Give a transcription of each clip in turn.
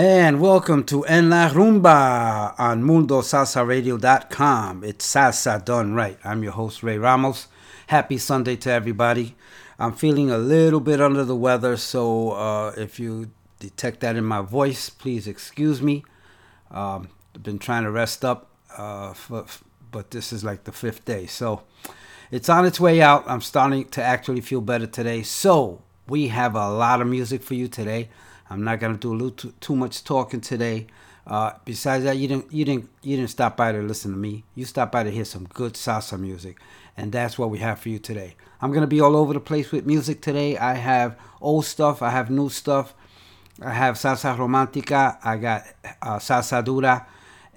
And welcome to En La Rumba on MundoSalsaRadio.com. It's Salsa Done Right. I'm your host, Ray Ramos. Happy Sunday to everybody. I'm feeling a little bit under the weather, so uh, if you detect that in my voice, please excuse me. Um, I've been trying to rest up, uh, for, but this is like the fifth day. So it's on its way out. I'm starting to actually feel better today. So we have a lot of music for you today. I'm not gonna do a little too, too much talking today. Uh, besides that, you didn't you didn't you didn't stop by to listen to me. You stopped by to hear some good salsa music, and that's what we have for you today. I'm gonna be all over the place with music today. I have old stuff, I have new stuff, I have salsa romantica, I got uh, salsa dura,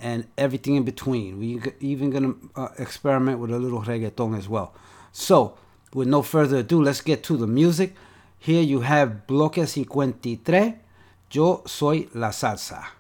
and everything in between. We even gonna uh, experiment with a little reggaeton as well. So, with no further ado, let's get to the music. Here you have Bloque 53. Yo soy la salsa.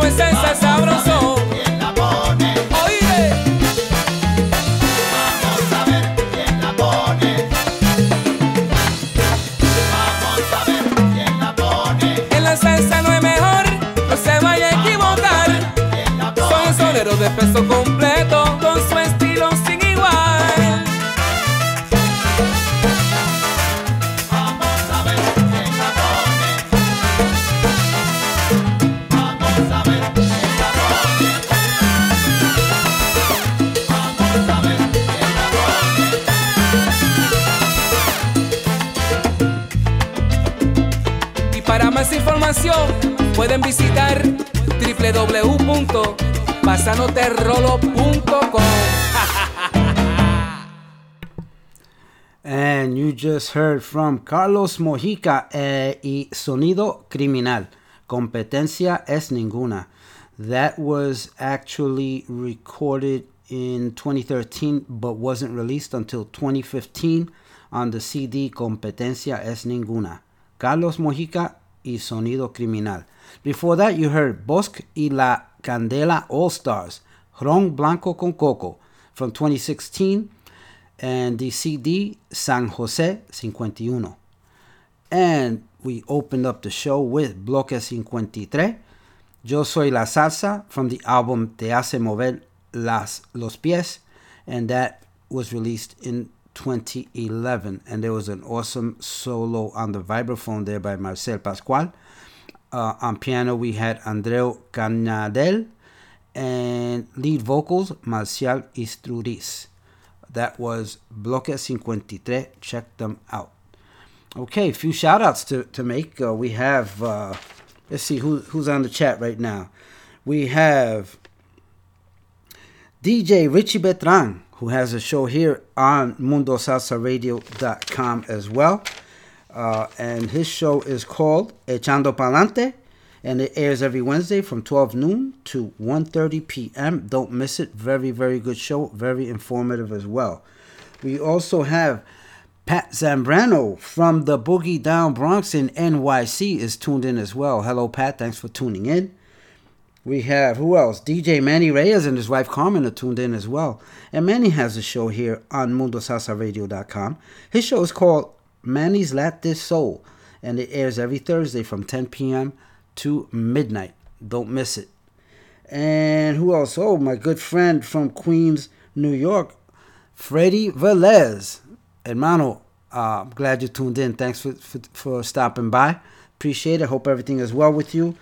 fuego es ese sabroso. Just heard from Carlos Mojica eh, y Sonido Criminal. Competencia es ninguna. That was actually recorded in 2013 but wasn't released until 2015 on the CD Competencia es ninguna. Carlos Mojica y Sonido Criminal. Before that, you heard Bosque y la Candela All Stars, Ron Blanco con Coco from 2016 and the CD San Jose 51. And we opened up the show with Bloque 53, Yo Soy la Salsa from the album Te Hace Mover las, Los Pies, and that was released in 2011. And there was an awesome solo on the vibraphone there by Marcel Pascual. Uh, on piano, we had Andreu Canadel, and lead vocals, Marcial Istruriz. That was Bloque 53. Check them out. Okay, a few shout outs to, to make. Uh, we have, uh, let's see who, who's on the chat right now. We have DJ Richie Betran, who has a show here on MundoSalsaRadio.com as well. Uh, and his show is called Echando Palante, and it airs every Wednesday from 12 noon to 1.30 p.m. Don't miss it. Very, very good show. Very informative as well. We also have Pat Zambrano from the Boogie Down Bronx in NYC is tuned in as well. Hello, Pat. Thanks for tuning in. We have, who else? DJ Manny Reyes and his wife Carmen are tuned in as well. And Manny has a show here on MundoSalsaRadio.com. His show is called Manny's Latin Soul, and it airs every Thursday from 10 p.m. to midnight. Don't miss it. And who else? Oh, my good friend from Queens, New York, Freddie Velez. Hermano, uh, I'm glad you tuned in. Thanks for, for, for stopping by. Appreciate it. Hope everything is well with you.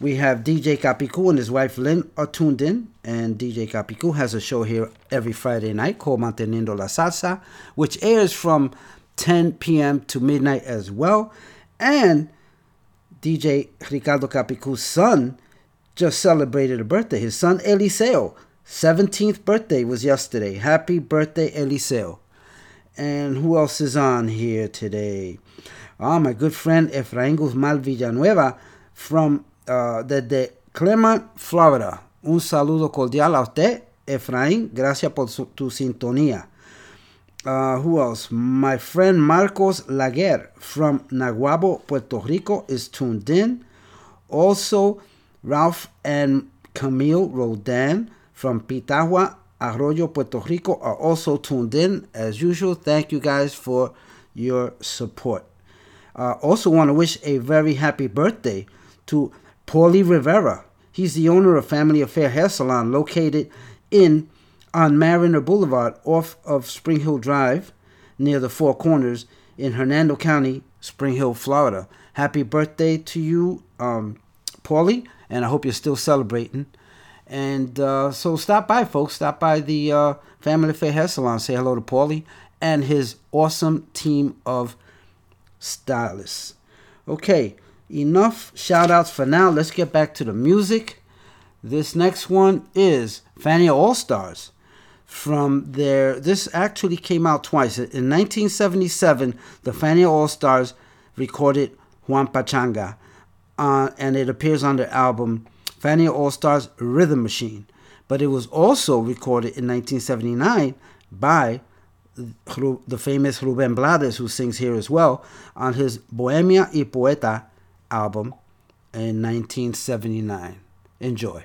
We have DJ Capicu and his wife Lynn are tuned in, and DJ Capicu has a show here every Friday night called Manteniendo la Salsa, which airs from 10 p.m. to midnight as well. And DJ Ricardo Capicu's son just celebrated a birthday. His son Eliseo, 17th birthday was yesterday. Happy birthday, Eliseo. And who else is on here today? Ah, my good friend Efraín Guzmán Villanueva from uh, desde Clermont, Florida. Un saludo cordial a usted, Efraín. Gracias por su, tu sintonía. Uh, who else? My friend Marcos Laguer from Naguabo, Puerto Rico is tuned in. Also, Ralph and Camille Rodan from Pitahaya, Arroyo, Puerto Rico are also tuned in. As usual, thank you guys for your support. Uh, also, want to wish a very happy birthday to Paulie Rivera. He's the owner of Family Affair Hair Salon located in on Mariner Boulevard off of Spring Hill Drive near the Four Corners in Hernando County, Spring Hill, Florida. Happy birthday to you, um, Paulie, and I hope you're still celebrating. And uh, so stop by, folks. Stop by the uh, Family Affair Hair Salon. Say hello to Paulie and his awesome team of stylists. Okay, enough shout outs for now. Let's get back to the music. This next one is Fania All Stars from their. This actually came out twice. In 1977, the Fania All Stars recorded Juan Pachanga, uh, and it appears on their album Fania All Stars Rhythm Machine. But it was also recorded in 1979 by the famous Ruben Blades, who sings here as well, on his Bohemio y Poeta album in 1979. Enjoy.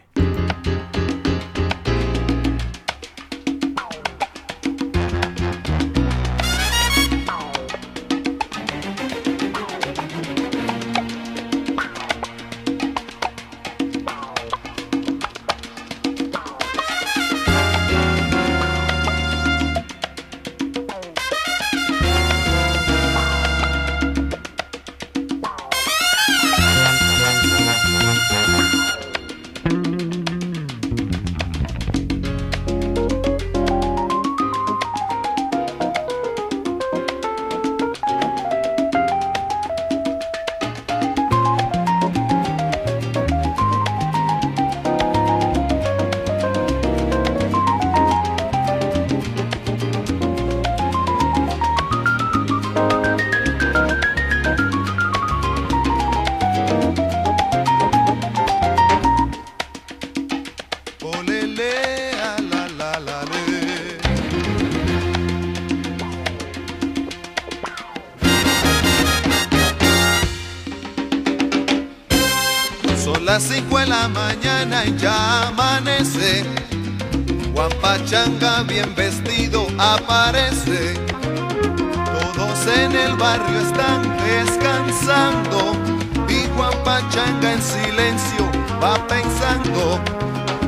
Pensando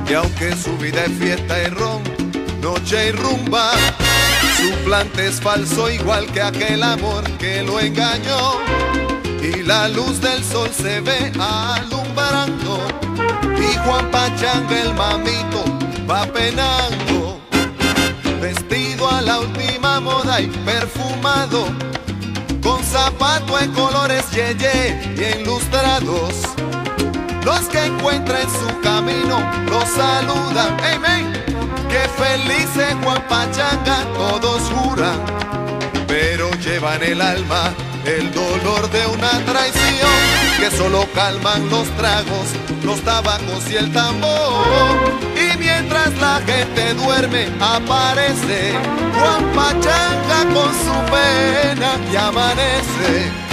que aunque su vida es fiesta y ron, noche y rumba, su plante es falso igual que aquel amor que lo engañó y la luz del sol se ve alumbrando y Juan Pachanga el mamito va penando vestido a la última moda y perfumado con zapato en colores yeye y enlustrados los que encuentra en su camino los saludan Amen que feliz es Juan Pachanga todos juran pero llevan el alma el dolor de una traición que solo calman los tragos, los tabacos y el tambor. Y mientras la gente duerme, aparece Juan Pachanga con su pena y amanece.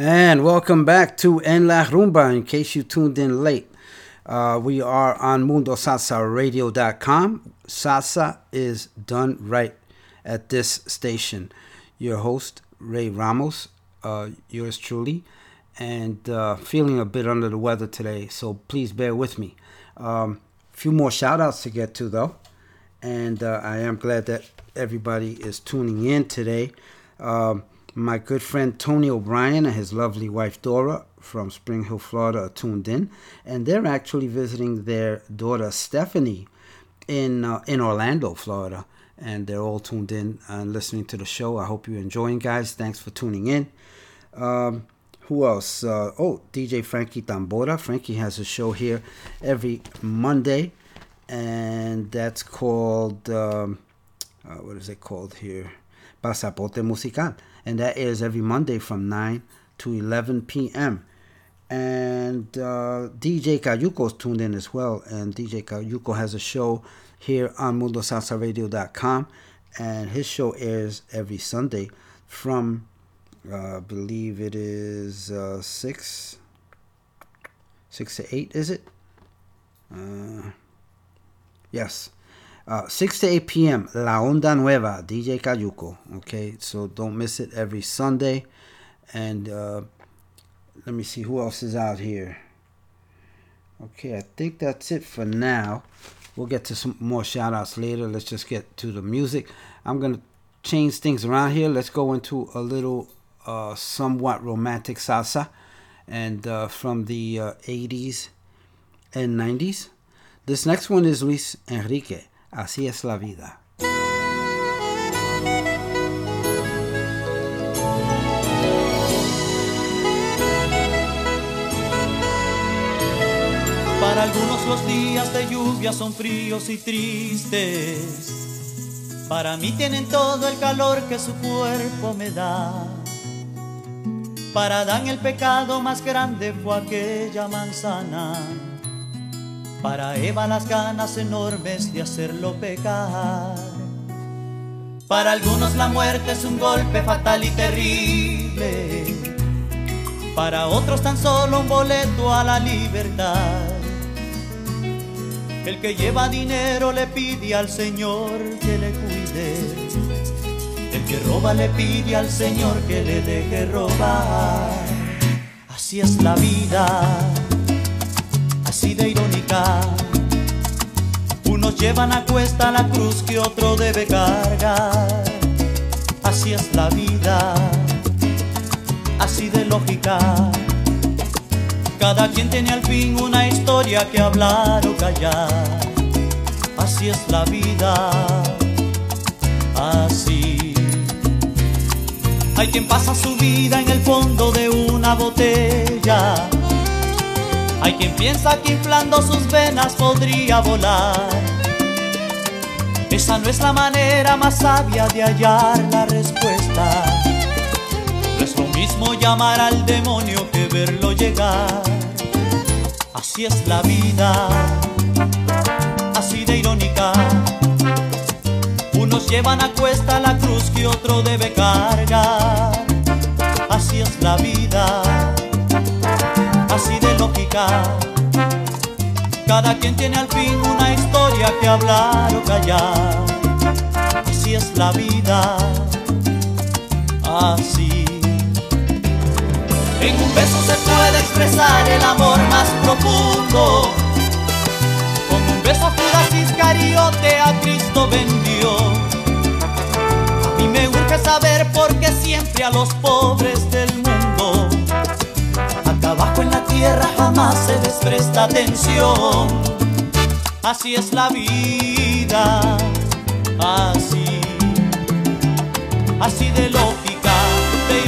And welcome back to En La Rumba. In case you tuned in late, uh, we are on MundoSalsaRadio.com. Salsa is done right at this station. Your host, Ray Ramos, uh, yours truly, and uh, feeling a bit under the weather today, so please bear with me. A um, few more shout outs to get to, though, and uh, I am glad that everybody is tuning in today. Um, my good friend Tony O'Brien and his lovely wife Dora from Spring Hill, Florida, are tuned in, and they're actually visiting their daughter Stephanie in uh, in Orlando, Florida, and they're all tuned in and listening to the show. I hope you're enjoying, guys. Thanks for tuning in. Um, who else? Uh, oh, DJ Frankie Tambora. Frankie has a show here every Monday, and that's called um, uh, what is it called here? Pasaporte Musical, and that airs every Monday from 9 to 11 p.m. And uh, DJ Cayuco's tuned in as well, and DJ Cayuco has a show here on MundoSalsaRadio.com, and his show airs every Sunday from, uh, I believe it is uh, six, six to eight, is it? Uh, yes, uh, 6 to 8 p.m. La Onda Nueva, DJ Cayuco. Okay, so don't miss it every Sunday. And uh, let me see who else is out here. Okay, I think that's it for now. We'll get to some more shout outs later. Let's just get to the music. I'm going to change things around here. Let's go into a little uh, somewhat romantic salsa and uh, from the uh, 80s and 90s. This next one is Luis Enrique. Así es la vida. Para algunos los días de lluvia son fríos y tristes. Para mí tienen todo el calor que su cuerpo me da. Para Adán el pecado más grande fue aquella manzana. Para Eva las ganas enormes de hacerlo pecar. Para algunos la muerte es un golpe fatal y terrible. Para otros tan solo un boleto a la libertad. El que lleva dinero le pide al Señor que le cuide. El que roba le pide al Señor que le deje robar. Así es la vida así de irónica. Unos llevan a cuesta la cruz que otro debe cargar. Así es la vida, así de lógica. Cada quien tiene al fin una historia que hablar o callar. Así es la vida, así. Hay quien pasa su vida en el fondo de una botella hay quien piensa que inflando sus venas podría volar. Esa no es la manera más sabia de hallar la respuesta. No es lo mismo llamar al demonio que verlo llegar. Así es la vida, así de irónica. Unos llevan a cuesta la cruz que otro debe cargar. Así es la vida así de lógica. Cada quien tiene al fin una historia que hablar o callar. Así es la vida, así. En un beso se puede expresar el amor más profundo. Con un beso Judas Iscariote a Cristo vendió. A mí me urge saber por qué siempre a los pobres del tierra jamás se les presta atención. Así es la vida, así, así de lógica, de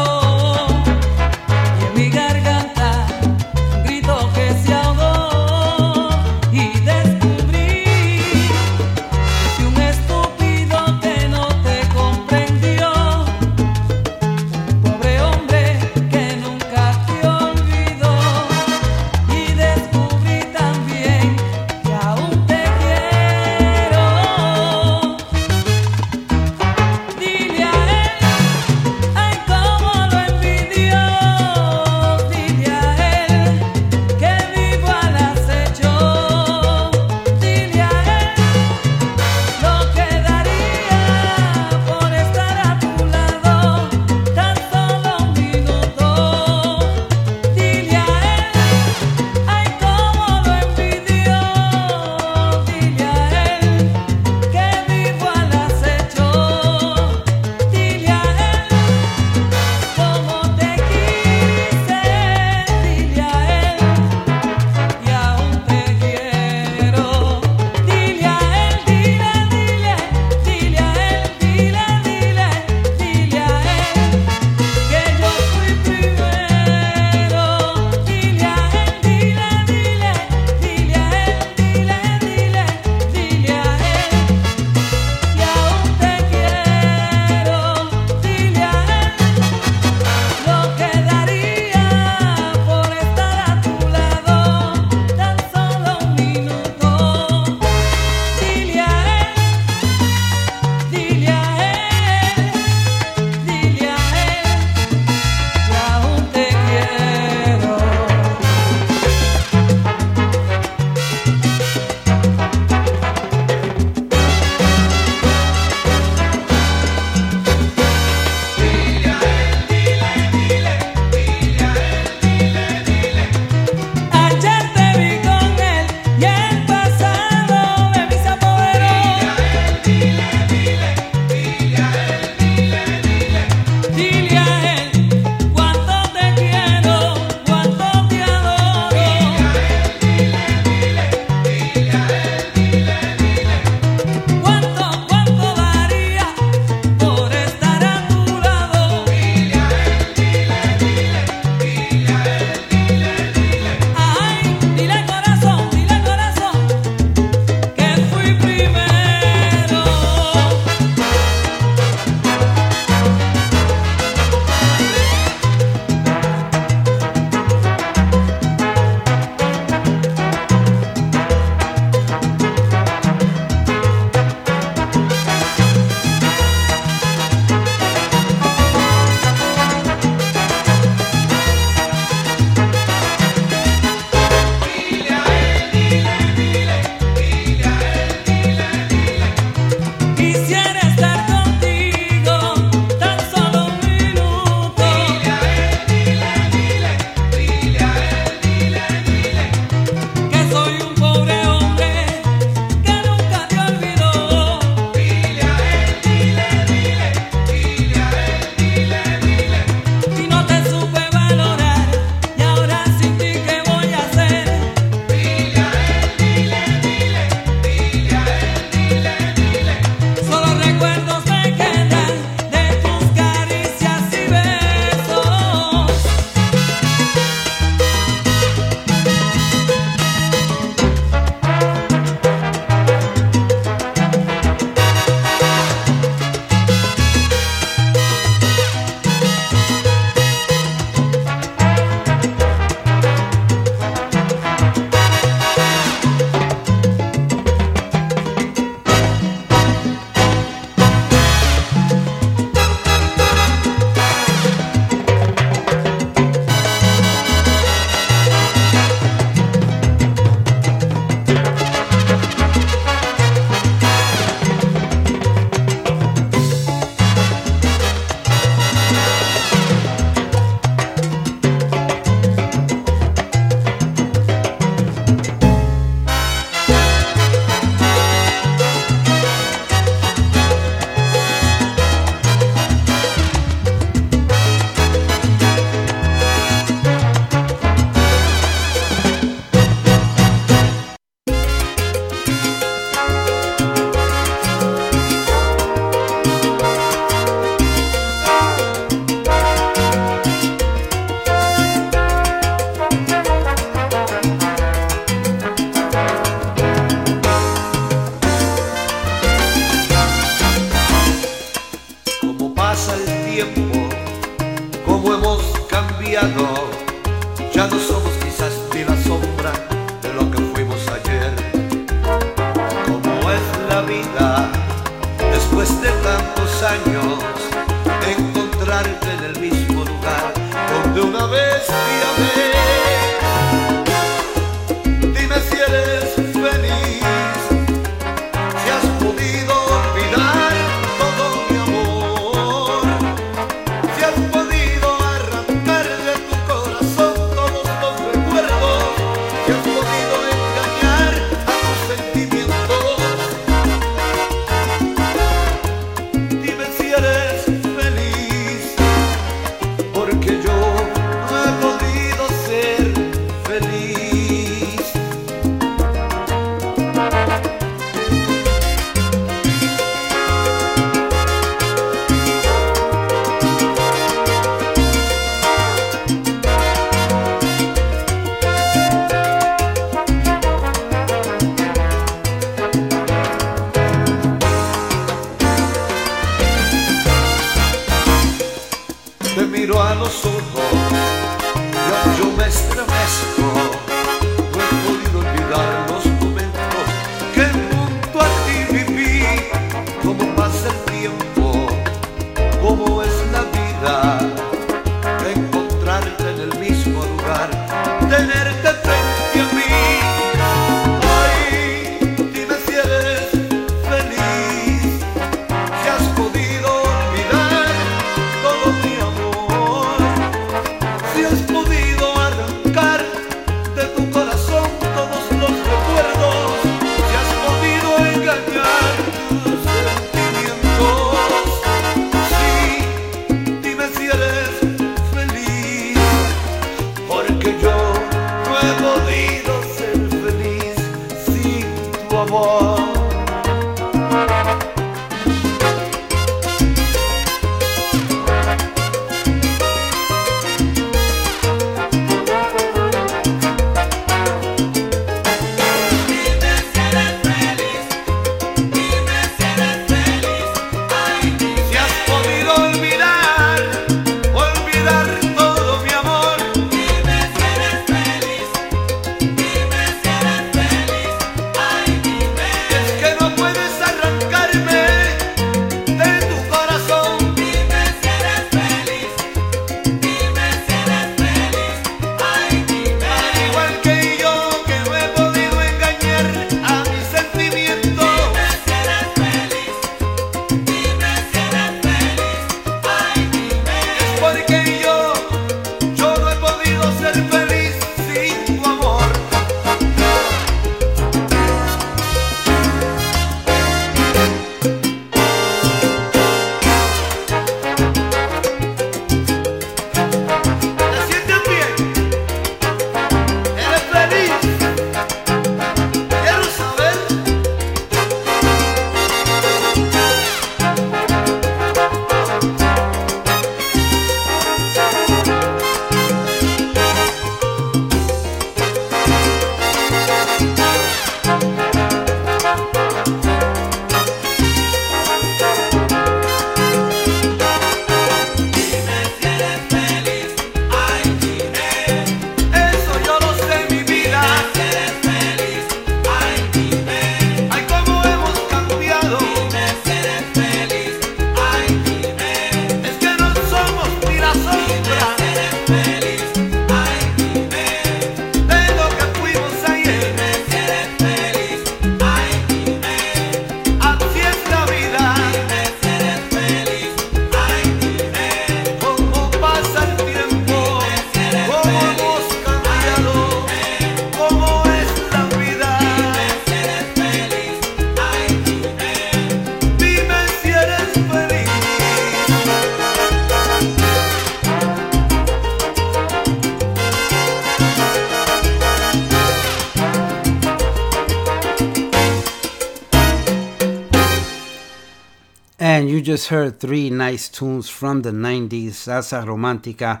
just heard three nice tunes from the 90s, Salsa Romantica.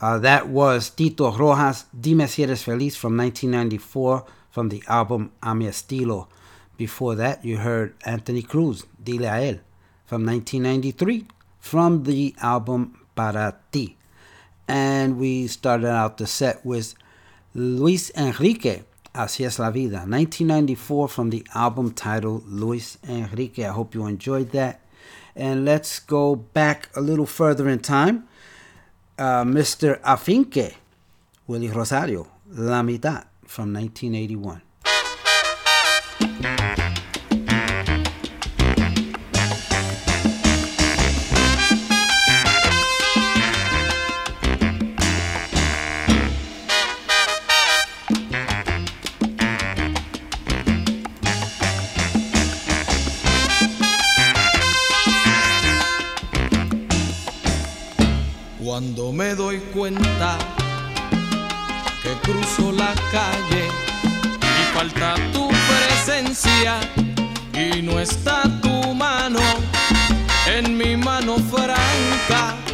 Uh, that was Tito Rojas, Dime Si Eres Feliz from 1994 from the album A Mi Estilo. Before that, you heard Anthony Cruz, Dile a Él from 1993 from the album Para Ti. And we started out the set with Luis Enrique, Así es la vida, 1994 from the album titled Luis Enrique. I hope you enjoyed that. And let's go back a little further in time. Uh, Mr. Afinque, Willie Rosario, La Mitad from 1981. me doy cuenta que cruzo la calle y falta tu presencia y no está tu mano en mi mano franca.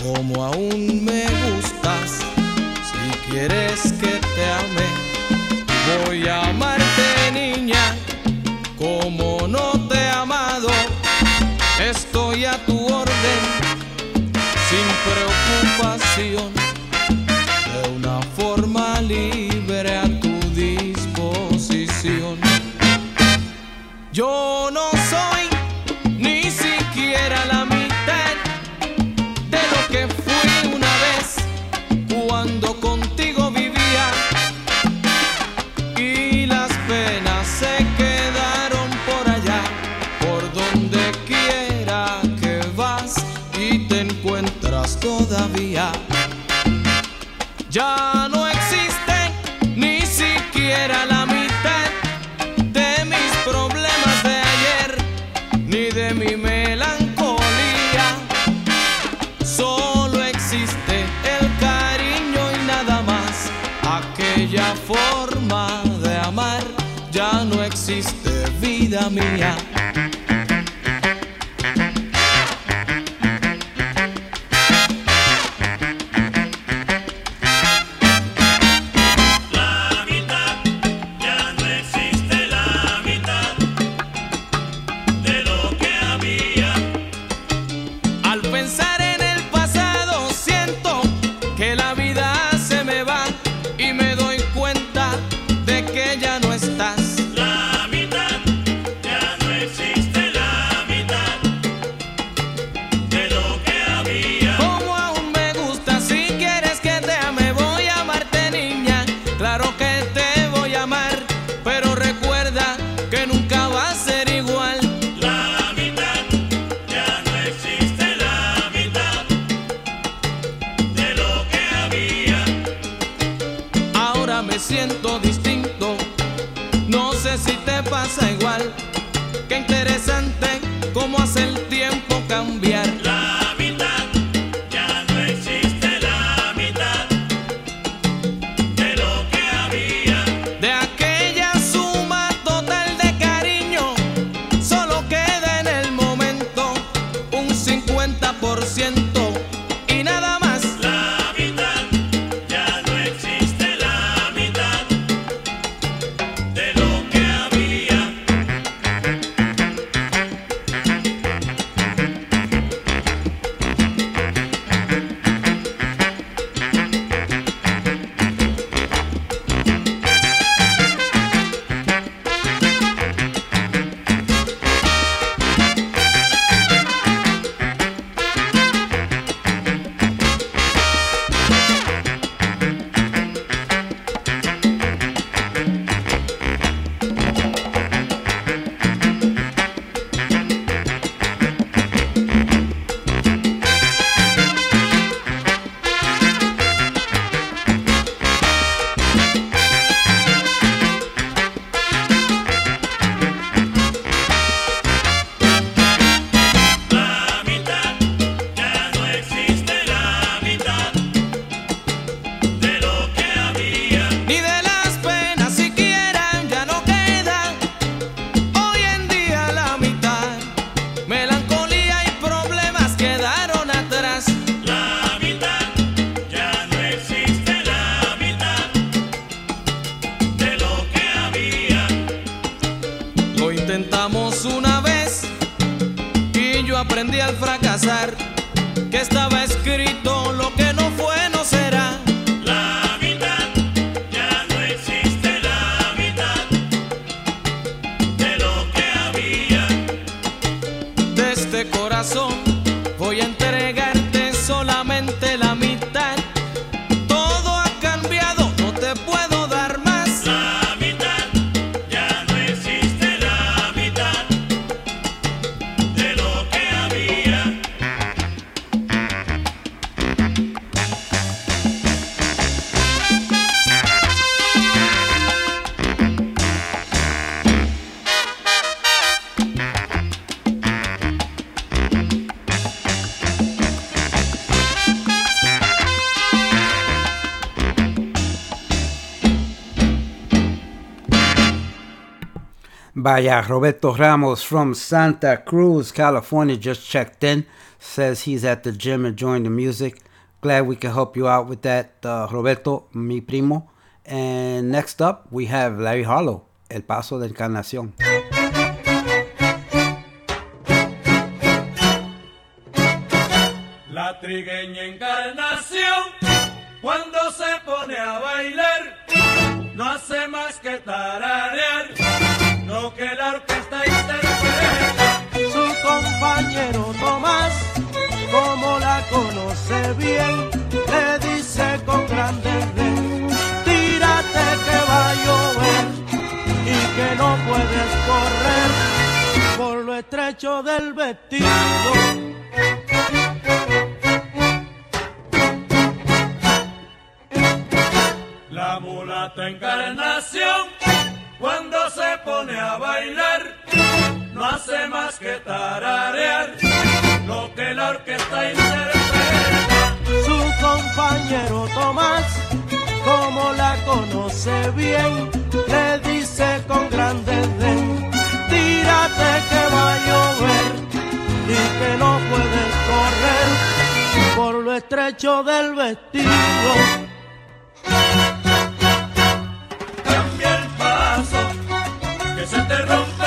como aún me gustas. Si quieres que te ame, voy a amarte niña como no te he amado. Estoy a tu orden sin preocupación. Vaya, Roberto Ramos from Santa Cruz, California, just checked in. Says he's at the gym and enjoying the music. Glad we can help you out with that, uh, Roberto, mi primo. And next up, we have Larry Harlow, El Paso de Encarnación. La trigueña encarnación, cuando se pone a bailar, no hace más que tararear conoce bien, le dice con grande tírate que va a llover y que no puedes correr por lo estrecho del vestido. La mulata encarnación, cuando se pone a bailar, no hace más que tararear lo que la orquesta interpreta. Compañero Tomás, como la conoce bien, le dice con gran desdén, tírate que va a llover y que no puedes correr por lo estrecho del vestido. Cambia el paso, que se te rompe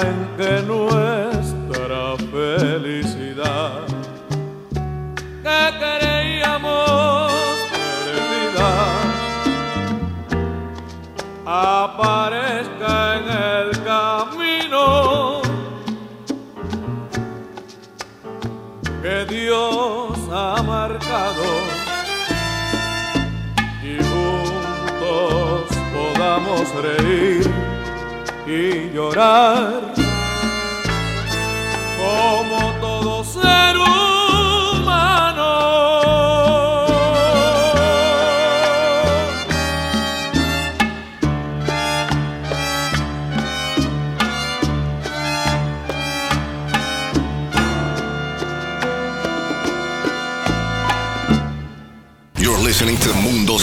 en que nuestra felicidad. Que creíamos perdida aparezca en el camino. Que Dios ha marcado y juntos podamos reír y llorar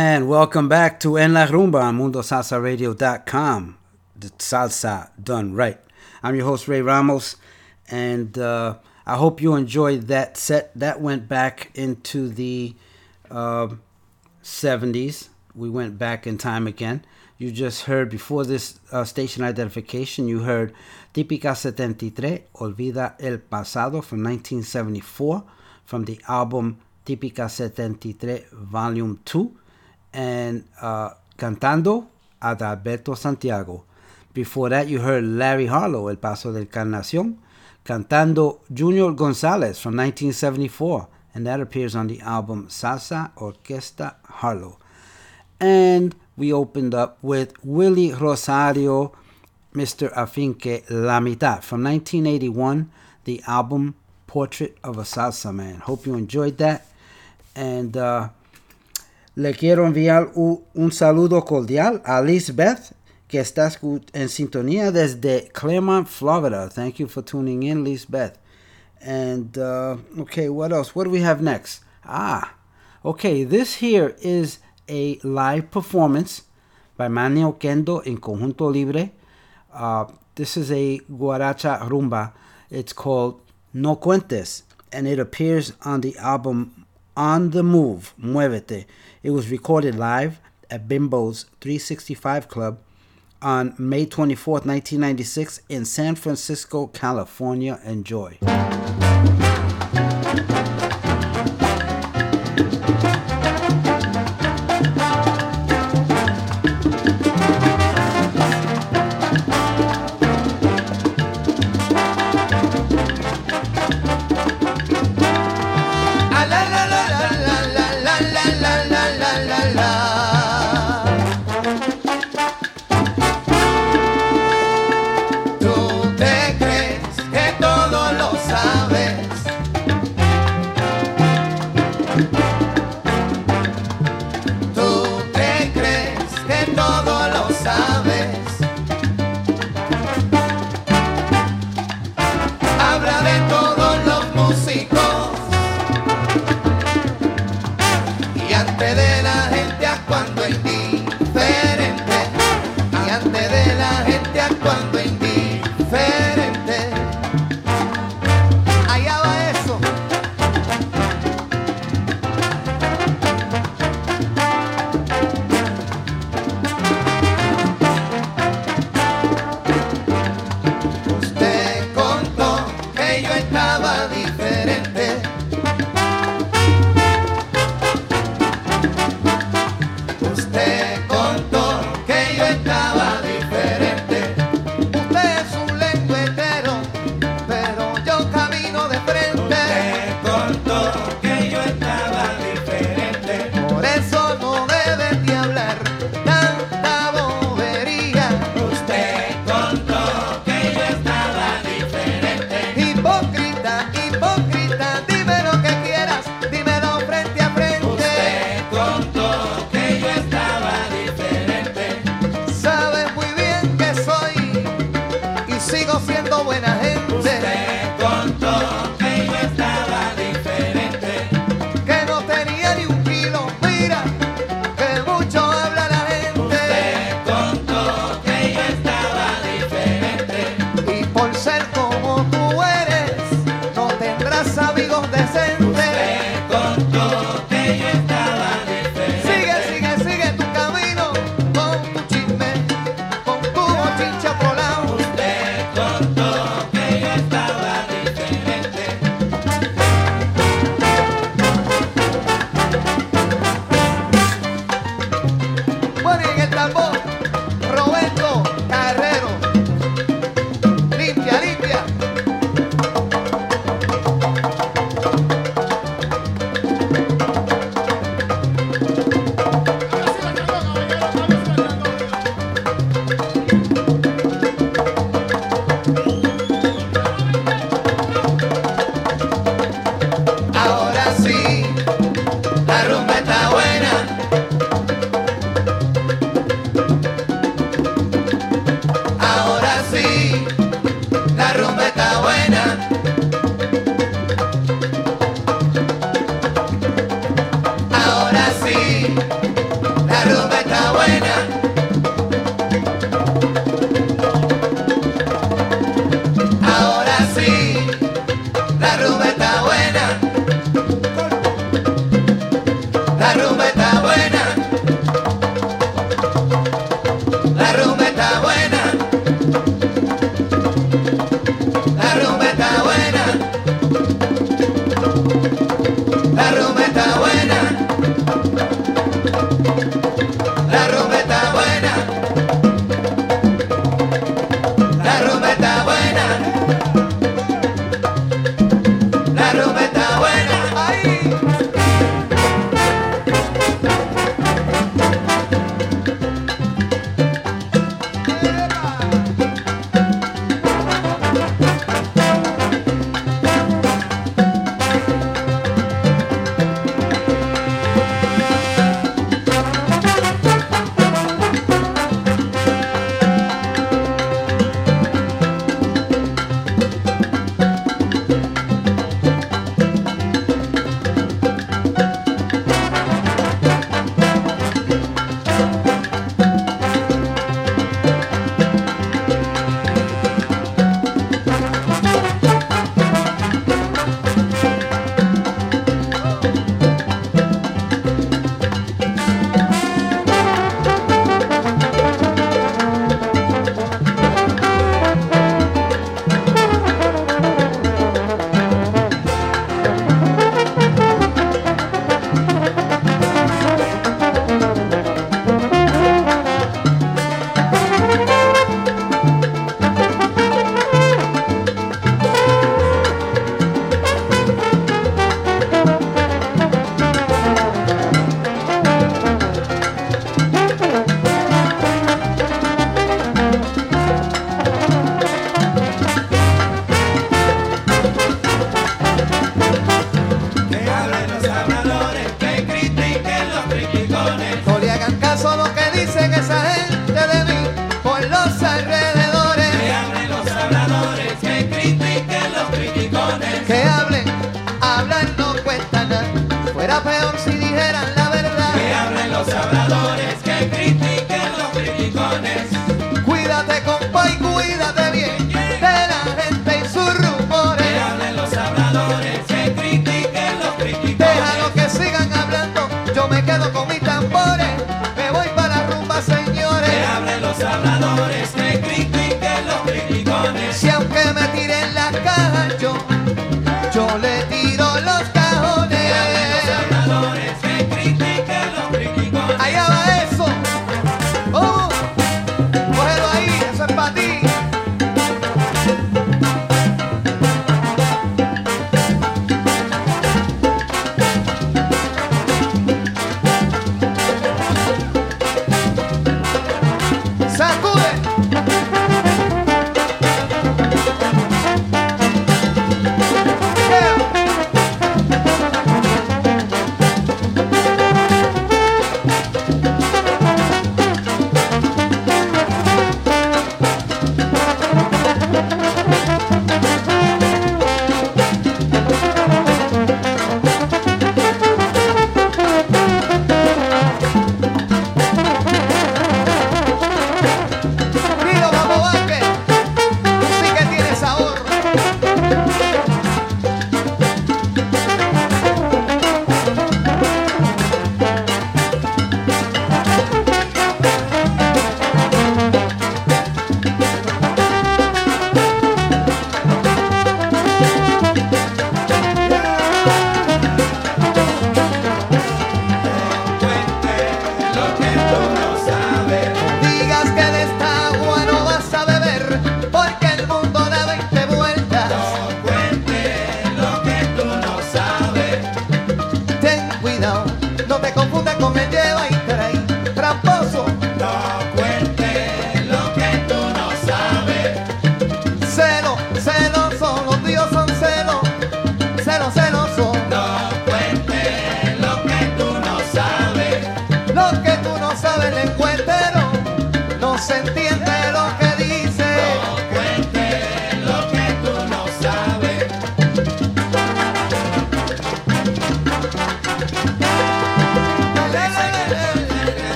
And welcome back to En La Rumba on MundoSalsaRadio.com. The salsa done right. I'm your host, Ray Ramos, and uh, I hope you enjoyed that set. That went back into the uh, 70s. We went back in time again. You just heard before this uh, station identification, you heard Típica 73, Olvida el Pasado from 1974 from the album Típica 73 Volume 2 and uh, Cantando Adalberto Santiago. Before that, you heard Larry Harlow, El Paso de Encarnación, cantando Junior Gonzalez from 1974, and that appears on the album Salsa Orquesta Harlow. And we opened up with Willie Rosario, Mr. Afinque La Mitad from 1981, the album Portrait of a Salsa Man. Hope you enjoyed that. And uh, le quiero enviar un saludo cordial a Lisbeth, que está en sintonía desde Clermont, Florida. Thank you for tuning in, Lisbeth. And, uh, okay, what else? What do we have next? Ah, okay, this here is a live performance by Manny Oquendo in Conjunto Libre. Uh, this is a guaracha rumba. It's called No Cuentes, and it appears on the album On the Move, Muévete. It was recorded live at Bimbo's 365 Club on May 24th, 1996, in San Francisco, California. Enjoy.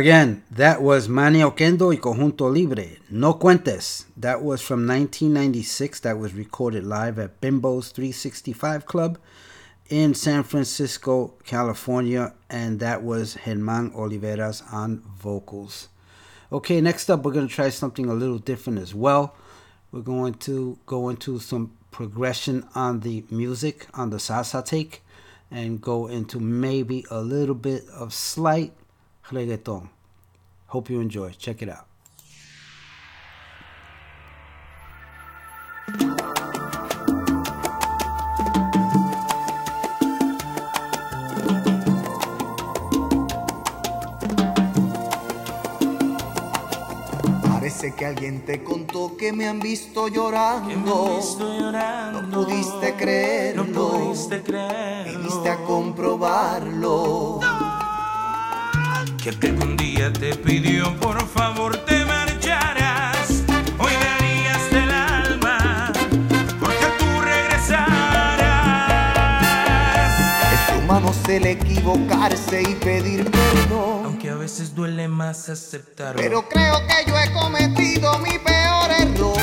Again, that was Manny Oquendo y Conjunto Libre. No Cuentes. That was from 1996. That was recorded live at Bimbo's 365 Club in San Francisco, California. And that was Herman Oliveras on vocals. Okay, next up, we're going to try something a little different as well. We're going to go into some progression on the music, on the salsa take, and go into maybe a little bit of slight reggaeton. Hope you enjoy. Check it out. Parece que alguien te contó que me han visto llorando. No pudiste creerlo. No pudiste creerlo. Viniste a comprobarlo. Que aquel un día te pidió por favor te marcharas. Hoy darías del alma porque tú regresarás. Es humano ser equivocarse y pedir perdón. Aunque a veces duele más aceptarlo. Pero creo que yo he cometido mi peor error.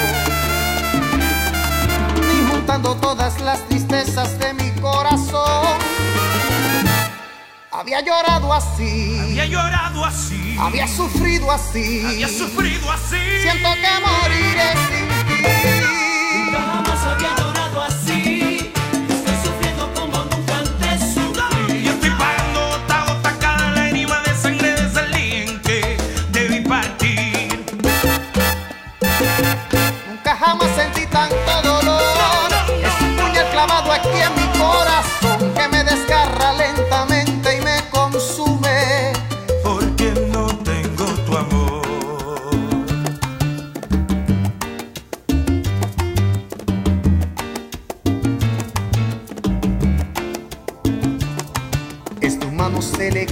Ni juntando todas las tristezas de mi corazón. Había llorado así. Había llorado así. Había sufrido así. Había sufrido así. Siento que moriré sin ti. Jamás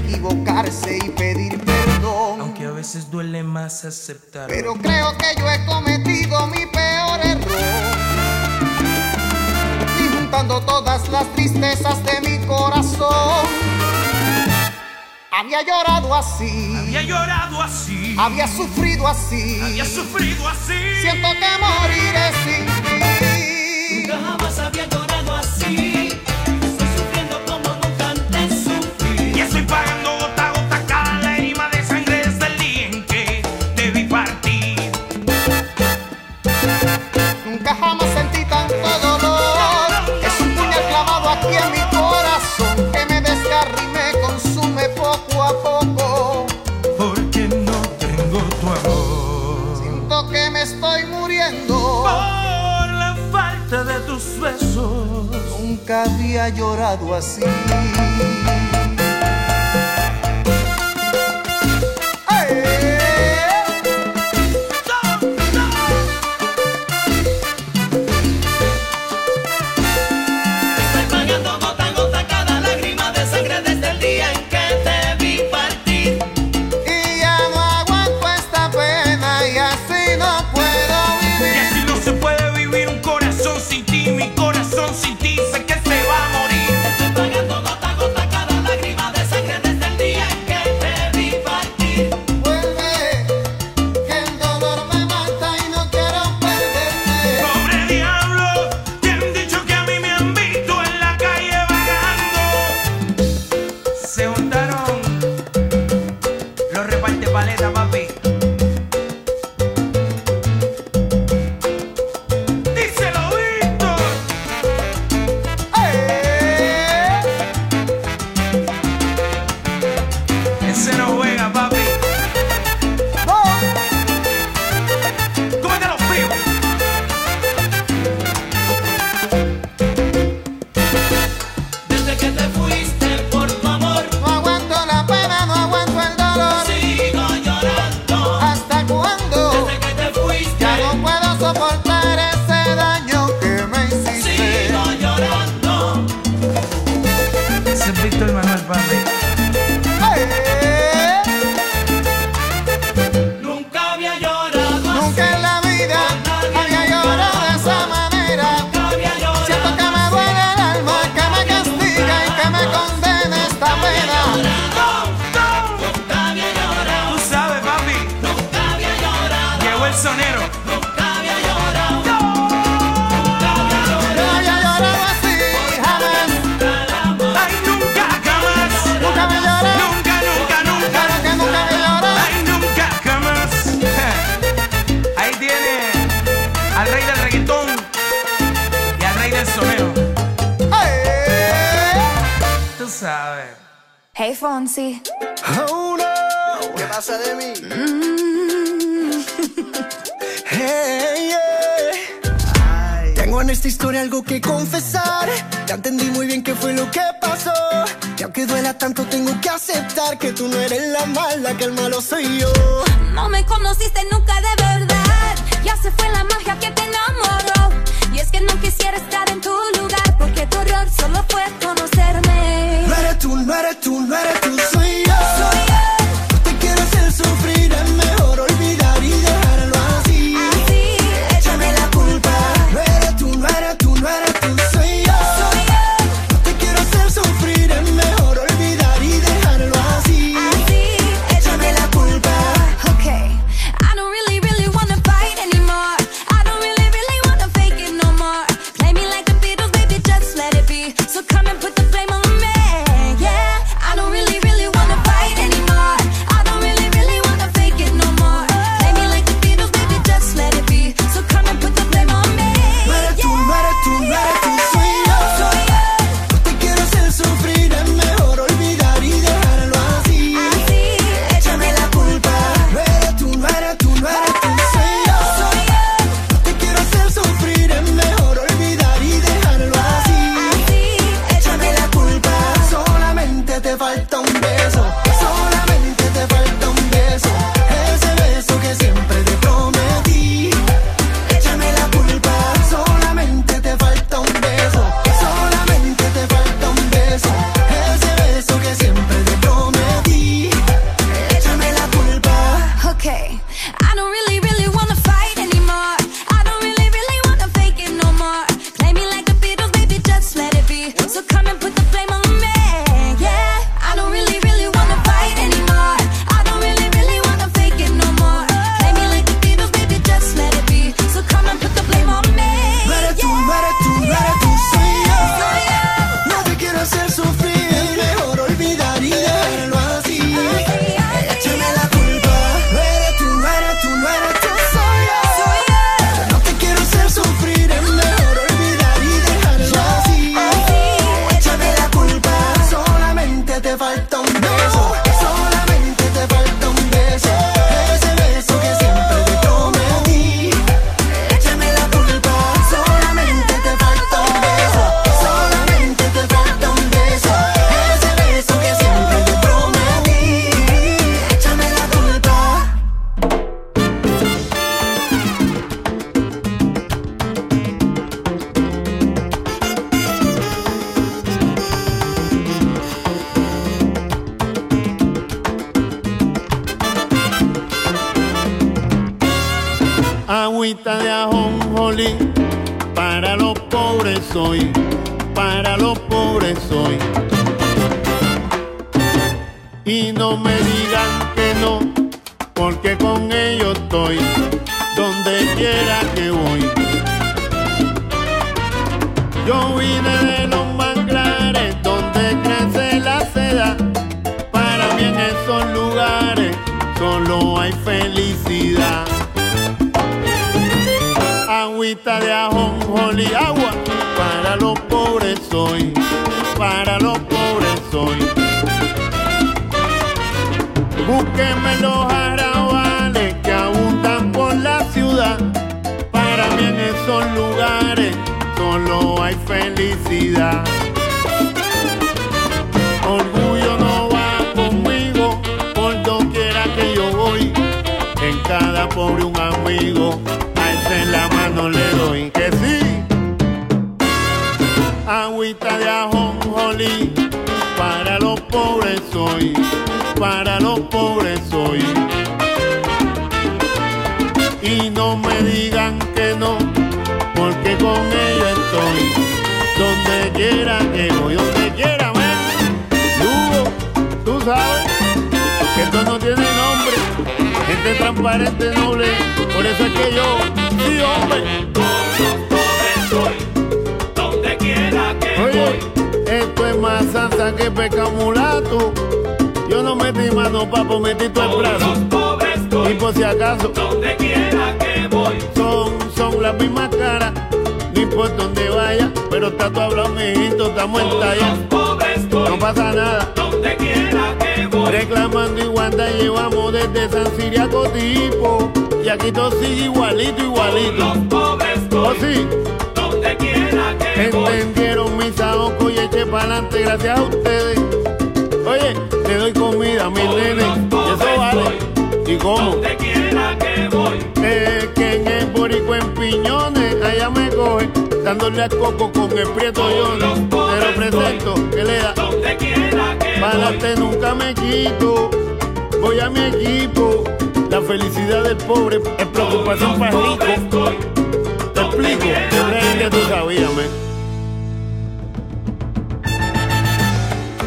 equivocarse y pedir perdón. Aunque a veces duele más aceptar. Pero creo que yo he cometido mi peor error. Y juntando todas las tristezas de mi corazón. Había llorado así. Había llorado así. Había sufrido así. Había sufrido así. Siento que moriré sin ti. Nunca jamás había llorado así. nunca había llorado así.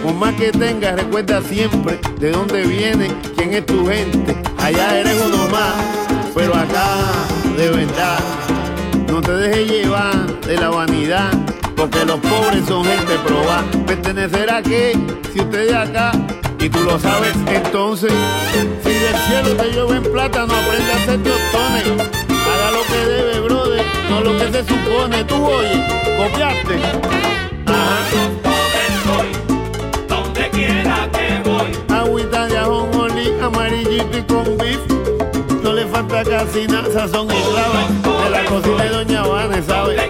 Por más que tengas, recuerda siempre de dónde viene, quién es tu gente. Allá eres uno más, pero acá, de verdad, no te dejes llevar de la vanidad, porque los pobres son gente probada. ¿Pertenecer a qué? Si usted de acá y tú lo sabes, entonces, si del cielo te llueven plata, no aprende a hacer tostones. Haga lo que debe, brother, no lo que se supone. Tú oye, copiaste. Ajá. Y con beef. No le falta casi nada, sazón y clave. De la cocina de Doña Vane, ¿sabes?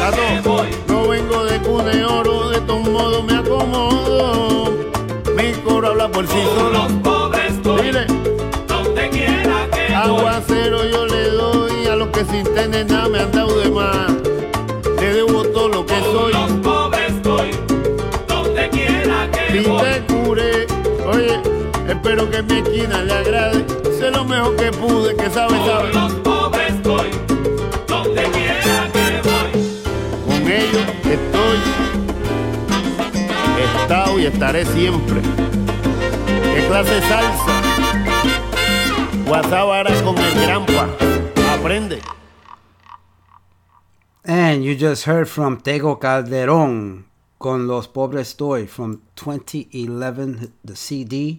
Tato, no vengo de cuna de oro, de todos modos me acomodo. Mi coro habla por sí solo. Dile, Donde quiera que aguacero yo le doy a los que sin tener nada me han dado de más. Espero que mi esquina le agrade. Sé lo mejor que pude, que sabe, sabe. Pobre estoy. Donde quiera que voy. Con ellos estoy, he estado y estaré siempre. ¿Qué clase de salsa? Guasábara con el granpa. Aprende. And you just heard from Tego Calderón con Los Pobres Estoy from 2011, the CD.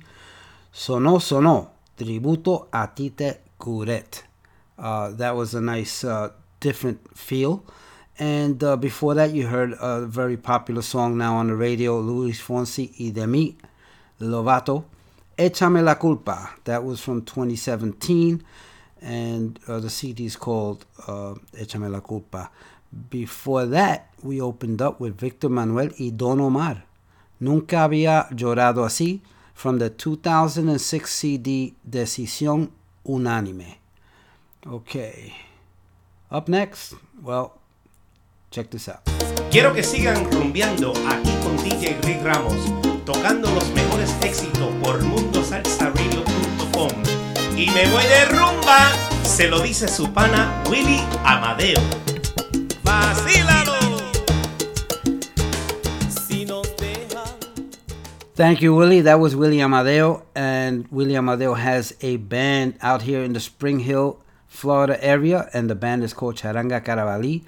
Sonó, sonó. Tributo a Tite Curet. Uh, that was a nice, uh, different feel. And uh, before that, you heard a very popular song now on the radio, Luis Fonsi y Demi, Lovato. Échame la culpa. That was from 2017. And uh, the CD is called uh, Échame la culpa. Before that, we opened up with Victor Manuelle y Don Omar. Nunca había llorado así from the 2006 CD Decisión Unánime. Okay. Up next, well, check this out. Quiero que sigan rumbeando aquí con DJ Rick Ramos, tocando los mejores éxitos por mundosalsaradio.com. Y me voy de rumba Se lo dice su pana Willy Amadeo. ¡Vacílalo! Thank you, Willie. That was Willie Amadeo, and Willie Amadeo has a band out here in the Spring Hill, Florida area, and the band is called Charanga Caravali.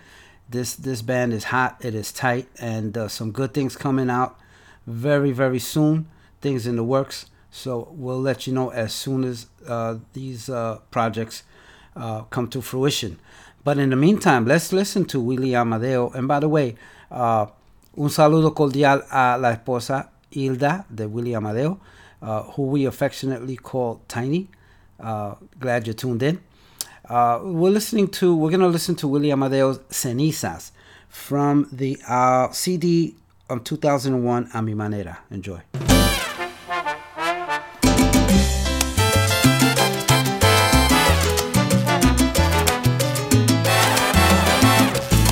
This this band is hot. It is tight, and uh, some good things coming out very very soon. Things in the works. So we'll let you know as soon as uh, these uh, projects uh, come to fruition. But in the meantime, let's listen to Willie Amadeo. And by the way, uh, un saludo cordial a la esposa Hilda de William Amadeo, uh, who we affectionately call Tiny. Uh, glad you tuned in. Uh, we're listening to, we're going to listen to William Amadeo's Cenizas from the uh, CD of 2001, A Mi Manera. Enjoy.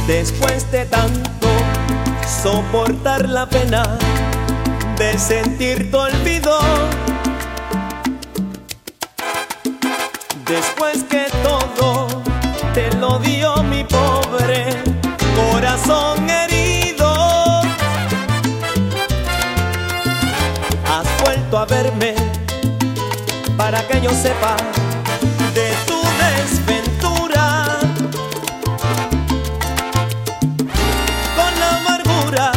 Después de tanto soportar la pena de sentir tu olvido, después que todo te lo dio mi pobre corazón herido, has vuelto a verme para que yo sepa de tu desventura. con la amargura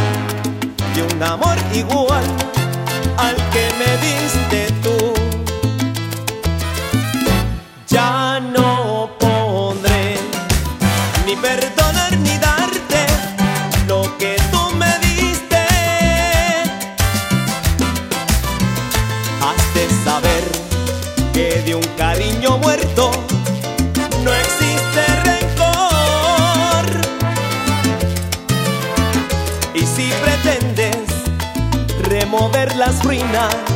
de un amor igual remover las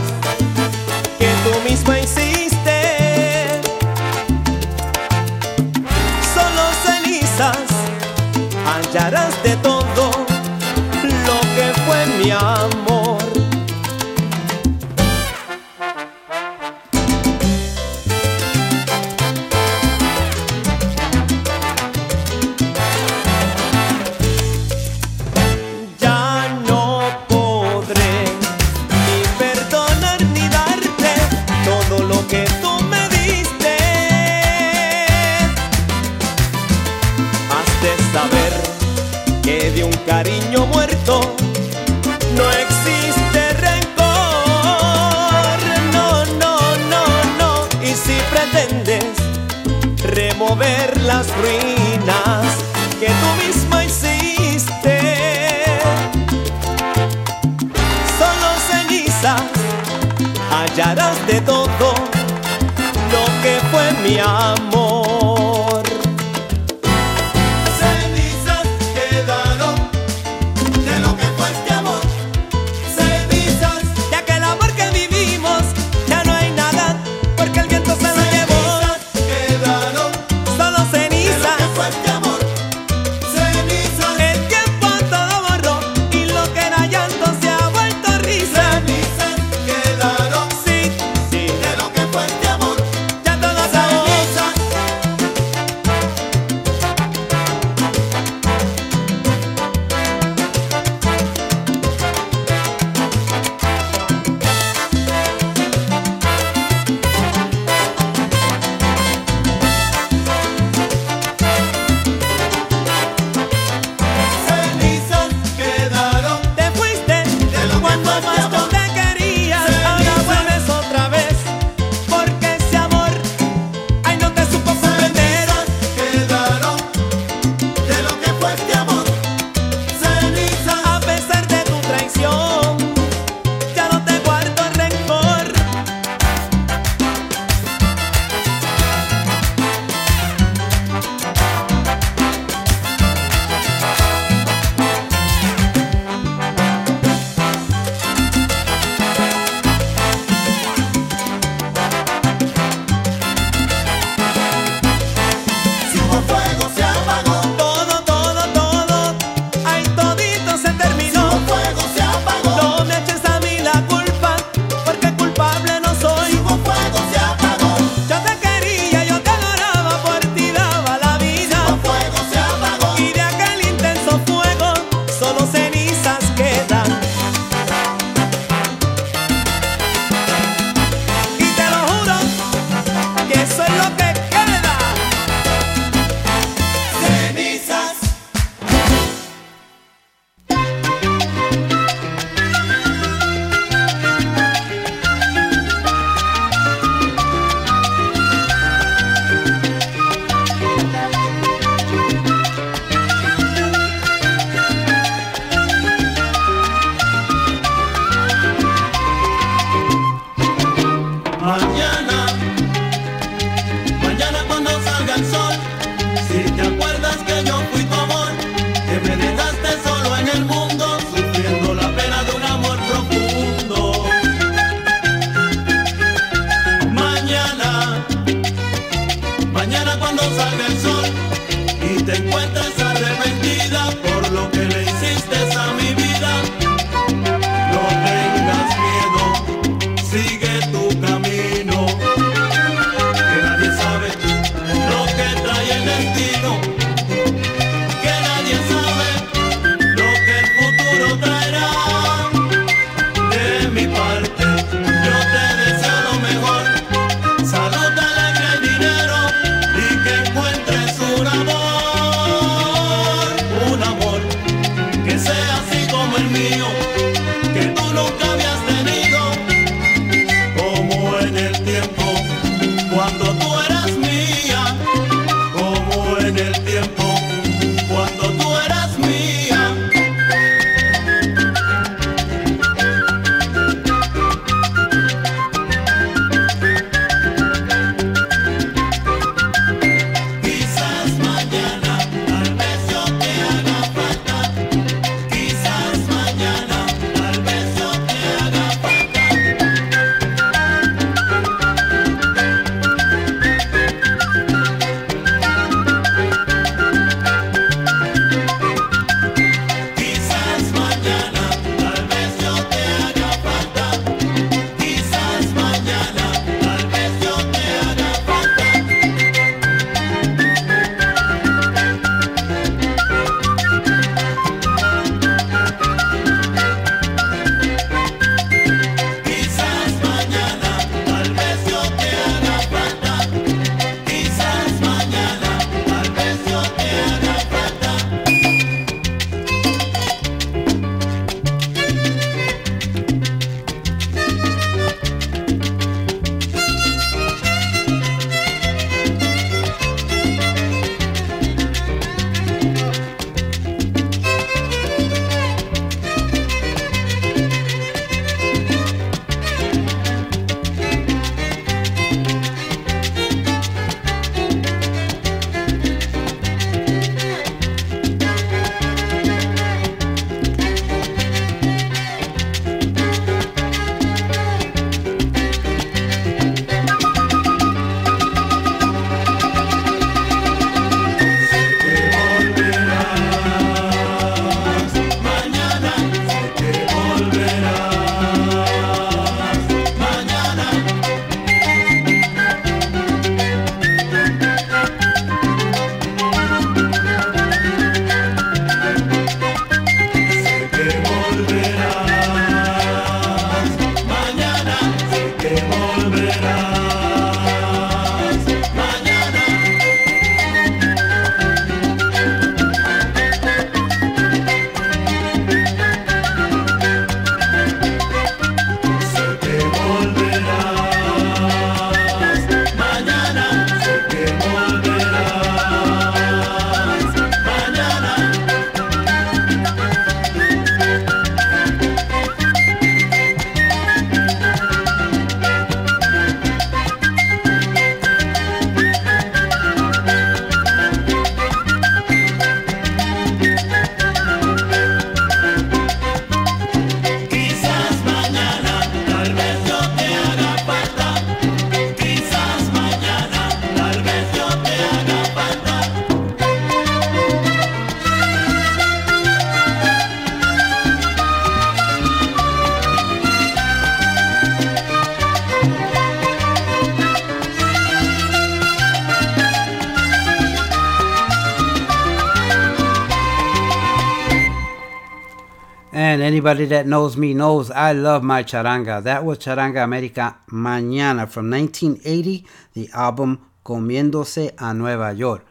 anybody that knows me knows I love my charanga. That was Charanga America Mañana from 1980, the album Comiéndose a Nueva York.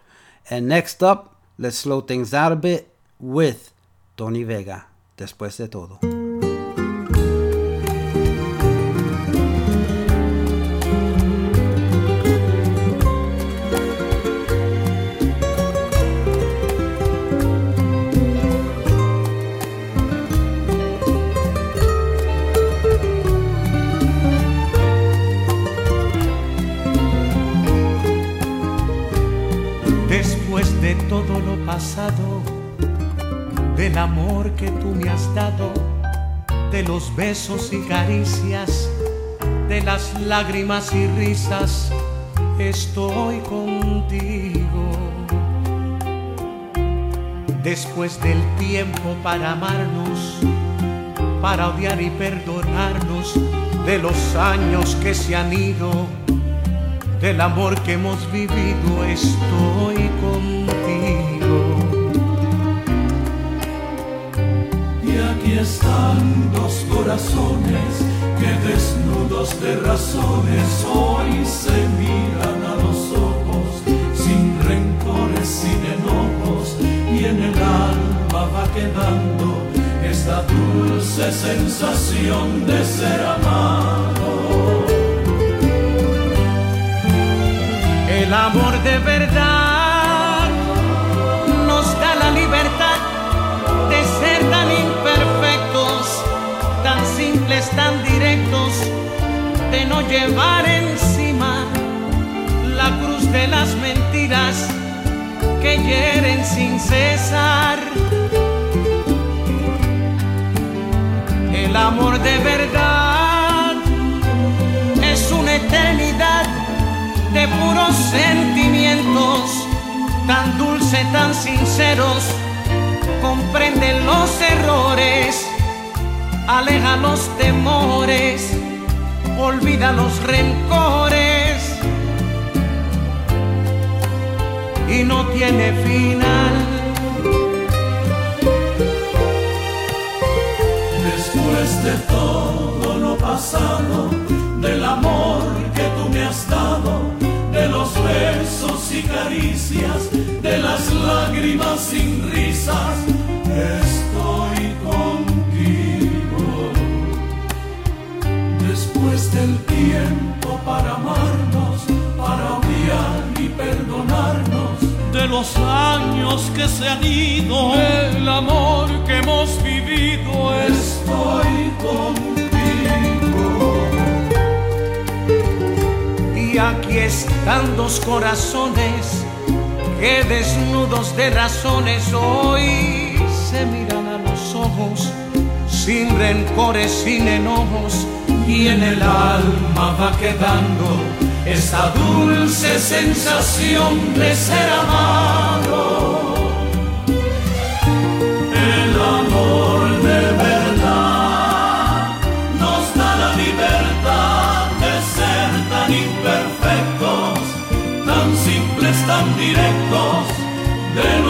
And next up, let's slow things down a bit with Tony Vega, después de todo. Amor que tú me has dado, de los besos y caricias, de las lágrimas y risas, estoy contigo. Después del tiempo para amarnos, para odiar y perdonarnos, de los años que se han ido, del amor que hemos vivido, estoy contigo. Aquí están dos corazones que desnudos de razones hoy se miran a los ojos, sin rencores, sin enojos, y en el alma va quedando esta dulce sensación de ser amado. El amor de verdad nos da la libertad tan directos, de no llevar encima la cruz de las mentiras que hieren sin cesar. El amor de verdad es una eternidad de puros sentimientos, tan dulce, tan sinceros, comprende los errores, aleja los temores, olvida los rencores y no tiene final. Después de todo lo pasado, del amor que tú me has dado, de los besos y caricias, de las lágrimas sin risas, estoy Del tiempo para amarnos, para odiar y perdonarnos, de los años que se han ido, el amor que hemos vivido, estoy contigo. Y aquí están dos corazones que desnudos de razones hoy se miran a los ojos, sin rencores, sin enojos, y en el alma va quedando esta dulce sensación de ser amado. El amor de verdad nos da la libertad de ser tan imperfectos, tan simples, tan directos, de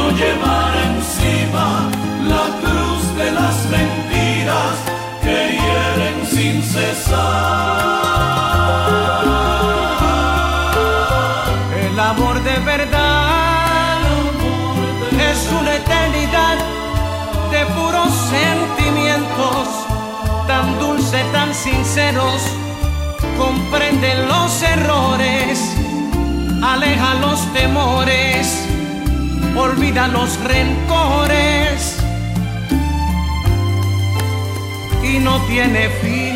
El amor de verdad es una eternidad de puros sentimientos, tan dulce, tan sinceros, comprende los errores, aleja los temores, olvida los rencores y no tiene final.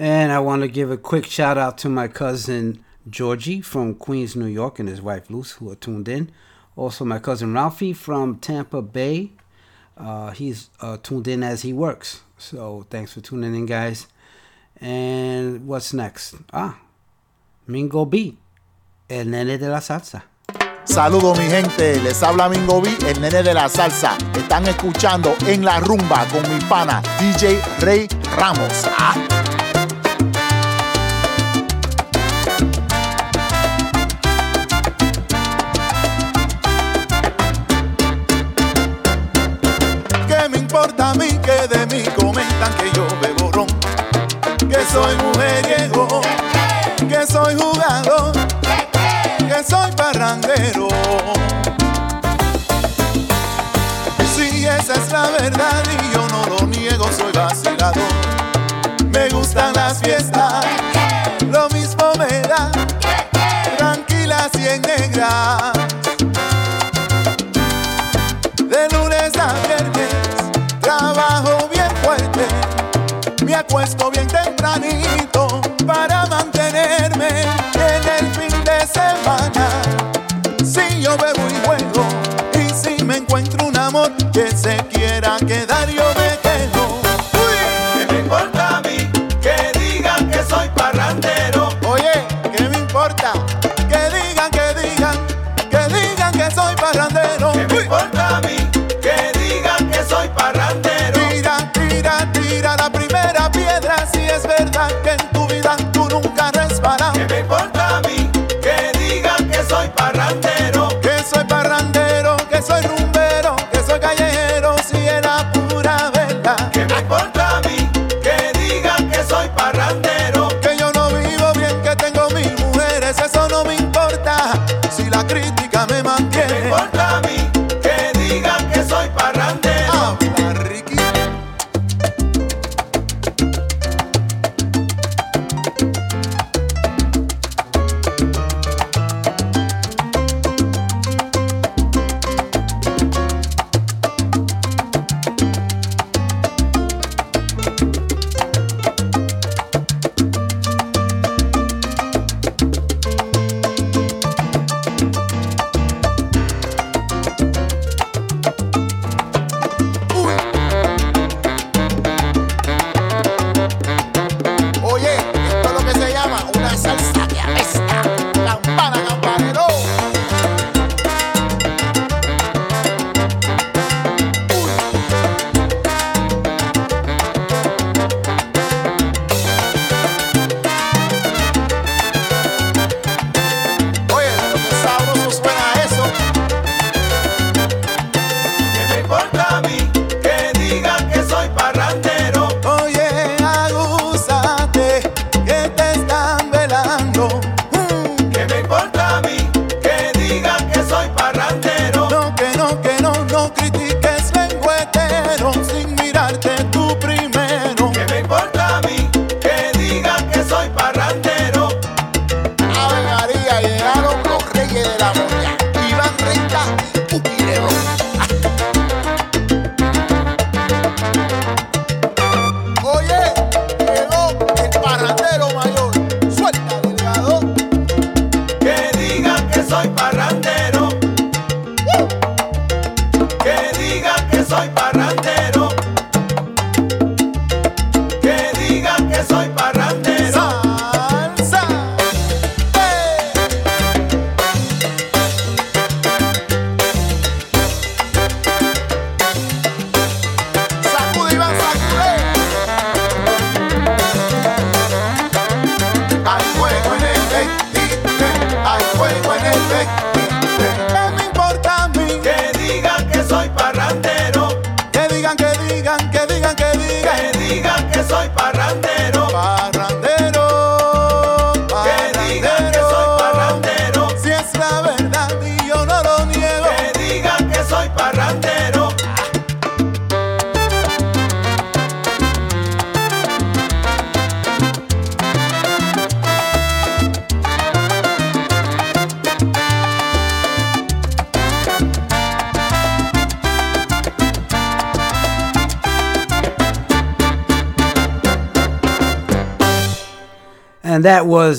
I want to give a quick shout out to my cousin Georgie from Queens, New York, and his wife Luce, who are tuned in. Also, my cousin Ralphie from Tampa Bay. Uh, he's uh, tuned in as he works. So, thanks for tuning in, guys. And what's next? Ah, Mingo B, el nene de la salsa. Saludos mi gente, les habla Mingo B, el nene de la salsa. Están escuchando en la rumba con mi pana DJ Rey Ramos. Ah. Importa a mí que de mí comentan que yo bebo ron? Que soy mujeriego, que soy jugador, que soy parrandero. Si esa es la verdad y yo no lo niego, soy vacilador. Me gustan las fiestas, lo mismo me da, tranquilas y en negras. Acuesto bien tempranito para mantenerme en el fin de semana.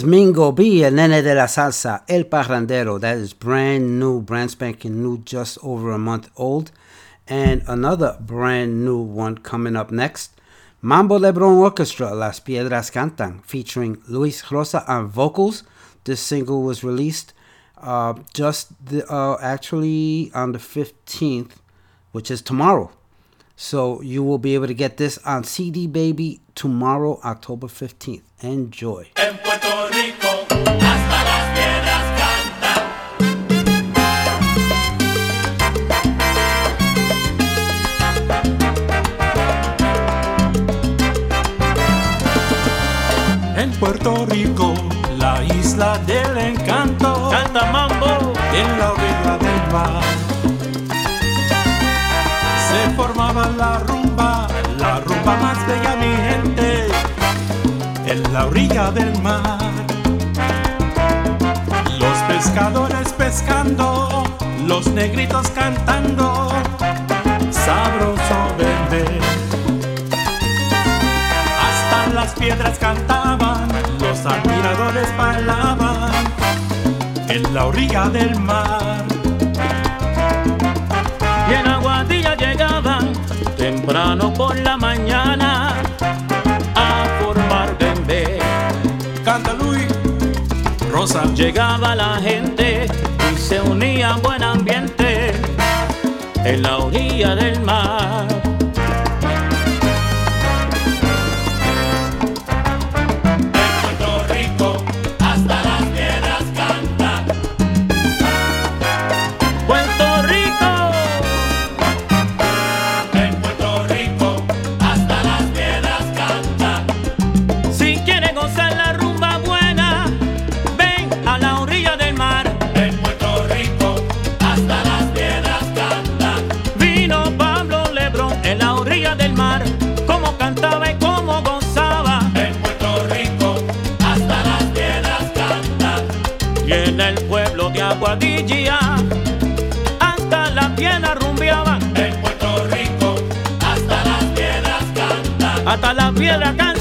That was Mingo B, El Nene de la Salsa, El Parrandero. That is brand new, brand spanking new, just over a month old. And another brand new one coming up next. Mambo Lebron Orchestra, Las Piedras Cantan, featuring Luis Rosa on vocals. This single was released uh, just the, uh, actually on the 15th, which is tomorrow. So you will be able to get this on CD Baby tomorrow, October 15th. Enjoy. En la orilla del mar. Los pescadores pescando, los negritos cantando, sabroso beber. Hasta las piedras cantaban, los admiradores bailaban en la orilla del mar. Y en Aguadilla llegaban temprano por la mañana Rosa. Llegaba la gente y se unía en buen ambiente en la orilla del mar. La piedra canta.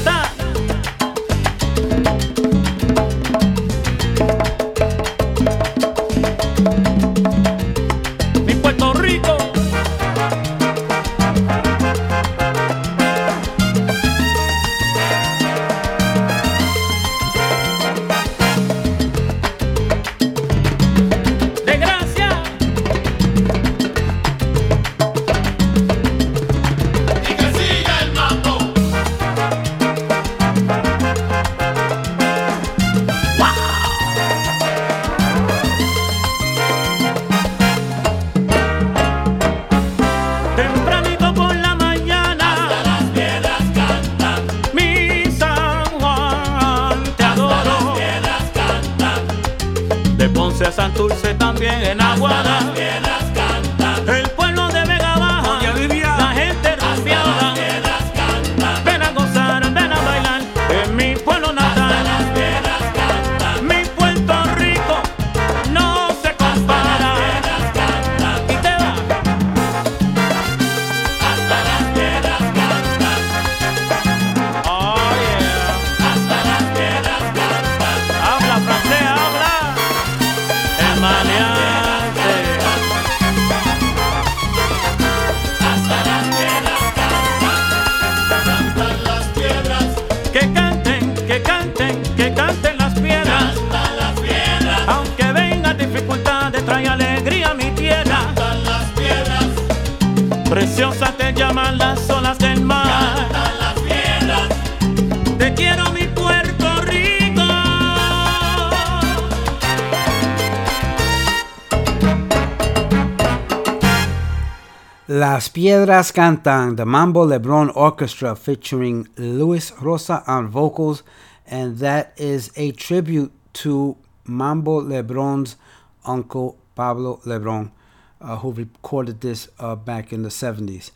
Las Cantan, the Mambo Lebron Orchestra featuring Luis Rosa on vocals, and that is a tribute to Mambo Lebron's uncle Pablo Lebron, uh, who recorded this uh, back in the 70s.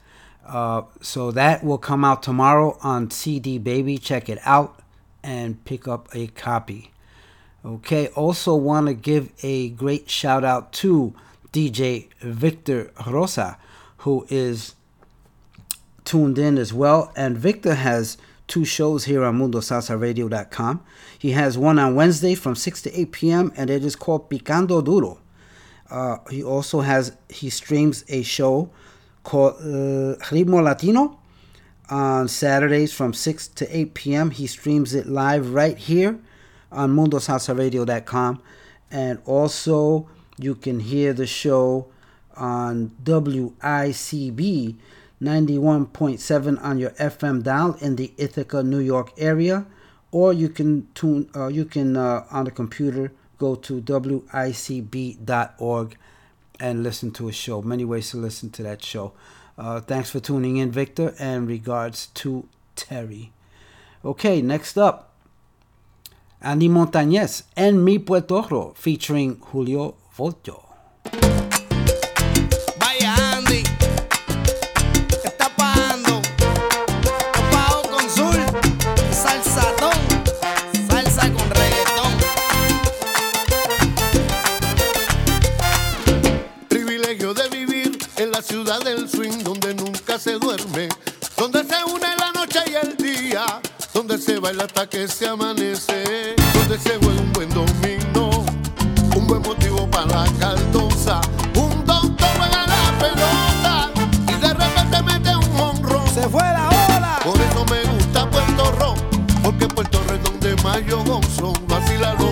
Uh, so that will come out tomorrow on CD Baby. Check it out and pick up a copy. Okay, also want to give a great shout out to DJ Victor Rosa, who is tuned in as well. And Victor has two shows here on MundoSalsaRadio.com. He has one on Wednesday from 6 to 8 p.m. and it is called Picando Duro. Uh, he also has he streams a show called uh, Ritmo Latino on Saturdays from 6 to 8 p.m. He streams it live right here on MundoSalsaRadio.com, and also you can hear the show on WICB 91.7 on your FM dial in the Ithaca, New York area, or you can tune. Uh, you can uh, on the computer go to wicb.org and listen to a show. Many ways to listen to that show. Uh, thanks for tuning in, Victor, and regards to Terry. Okay, next up, Andy Montañez and Mi Puerto Rico featuring Julio Voltio. Ciudad del swing donde nunca se duerme, donde se une la noche y el día, donde se baila hasta que se amanece, donde se juega un buen dominó, un buen motivo para la caldosa, un doctor juega la pelota y de repente mete un honrón. Se fue la ola. Por eso me gusta Puerto Rico, porque Puerto Rico es donde más yo gozo, vacílalo.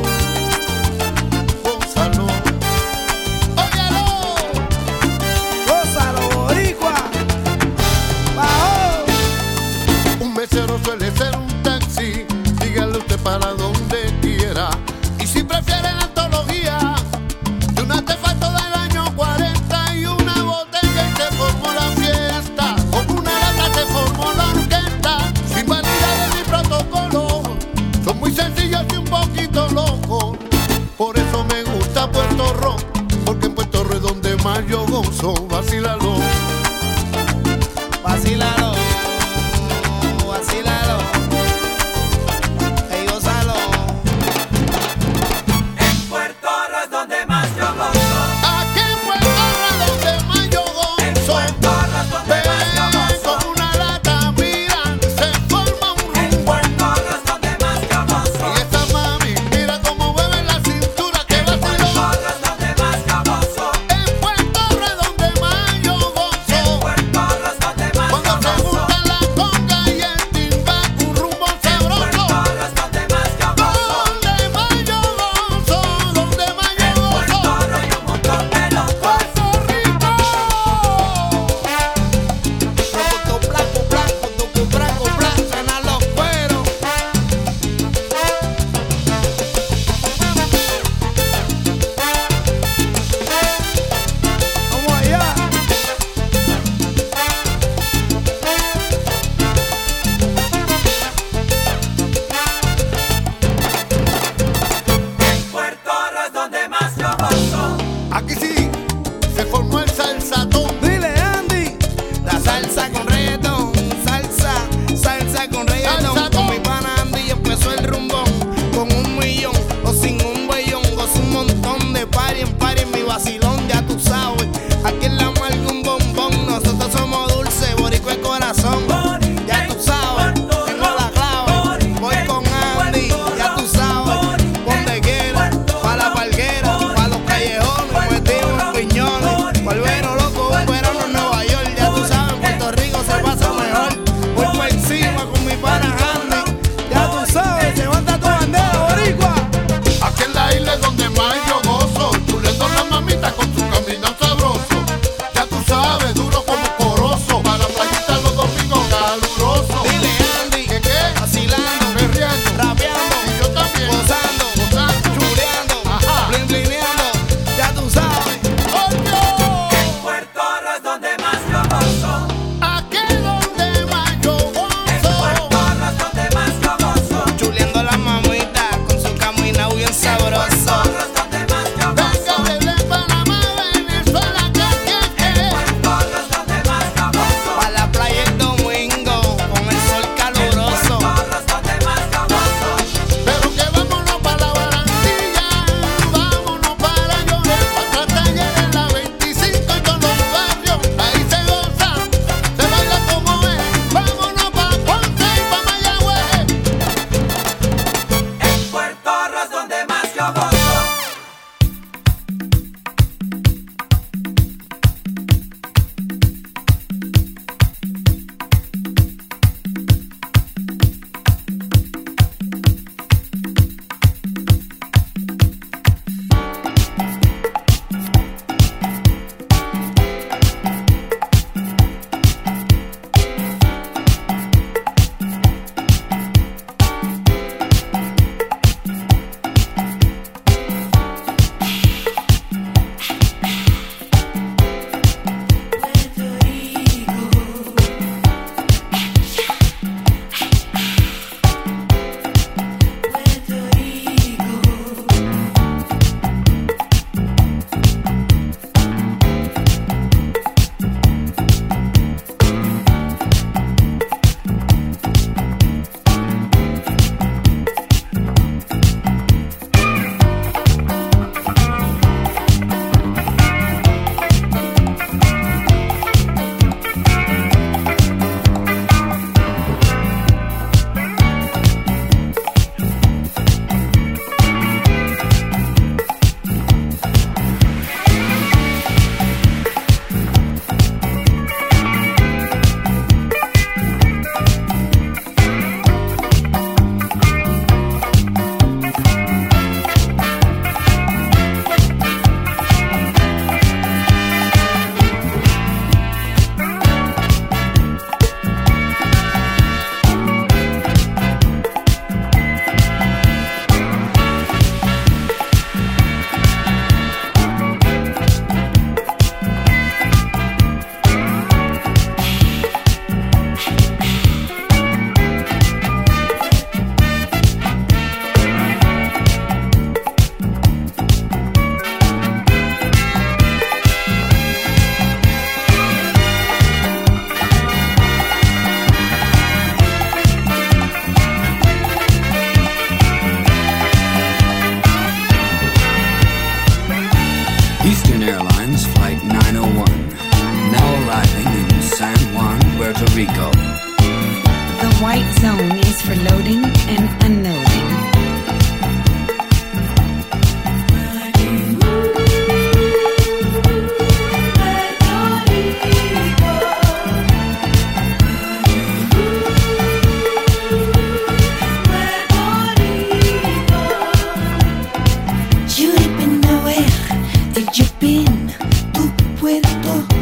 cuerpo.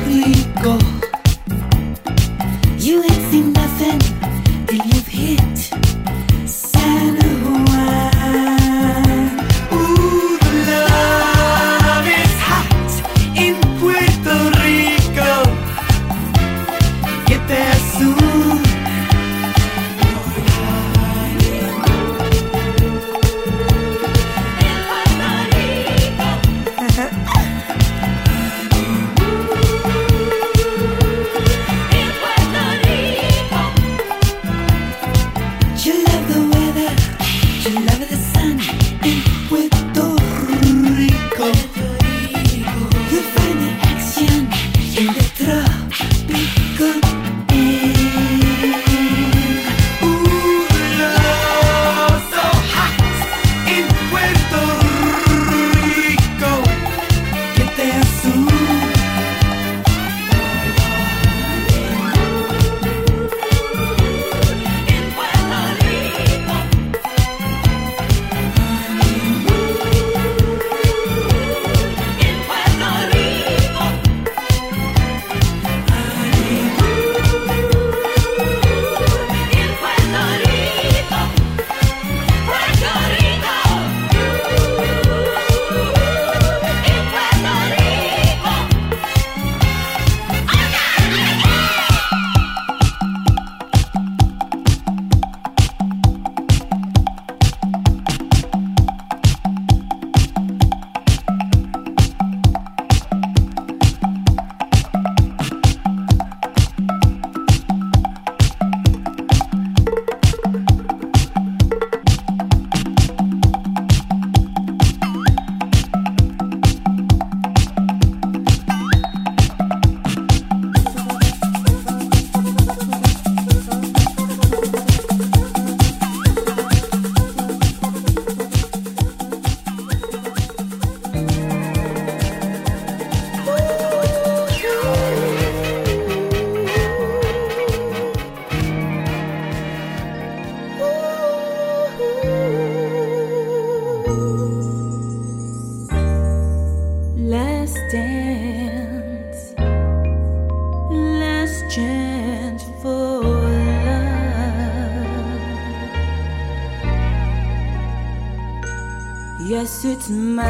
Yes, it's my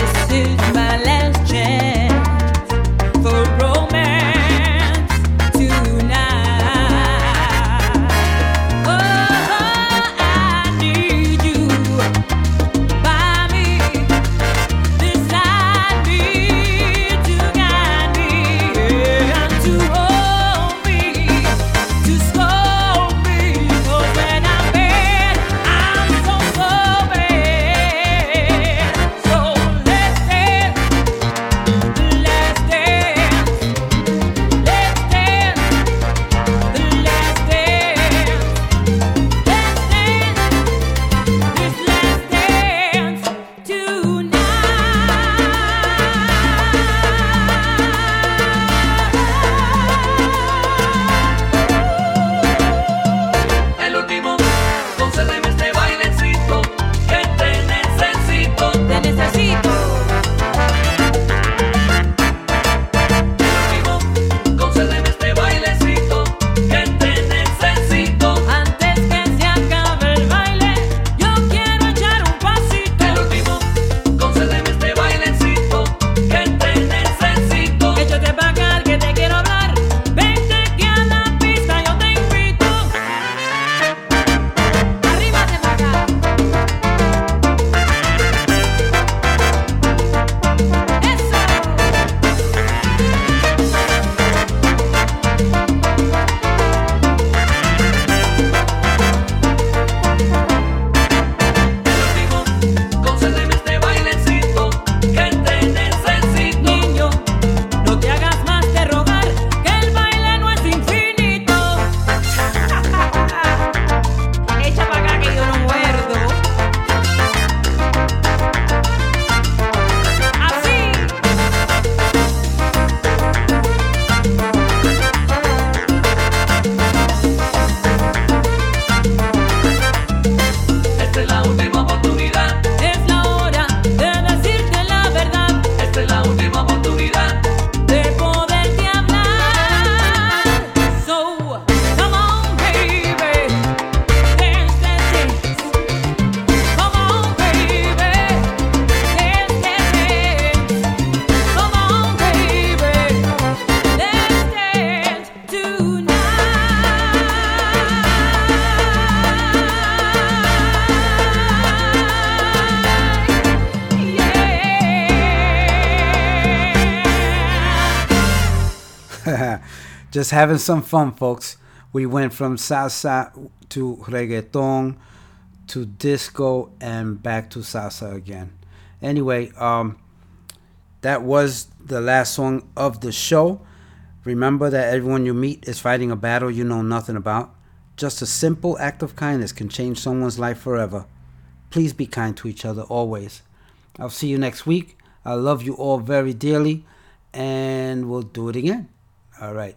vez. Just having some fun, folks. We went from salsa to reggaeton to disco and back to salsa again. Anyway, um, that was the last song of the show. Remember that everyone you meet is fighting a battle you know nothing about. Just a simple act of kindness can change someone's life forever. Please be kind to each other always. I'll see you next week. I love you all very dearly, and we'll do it again. All right,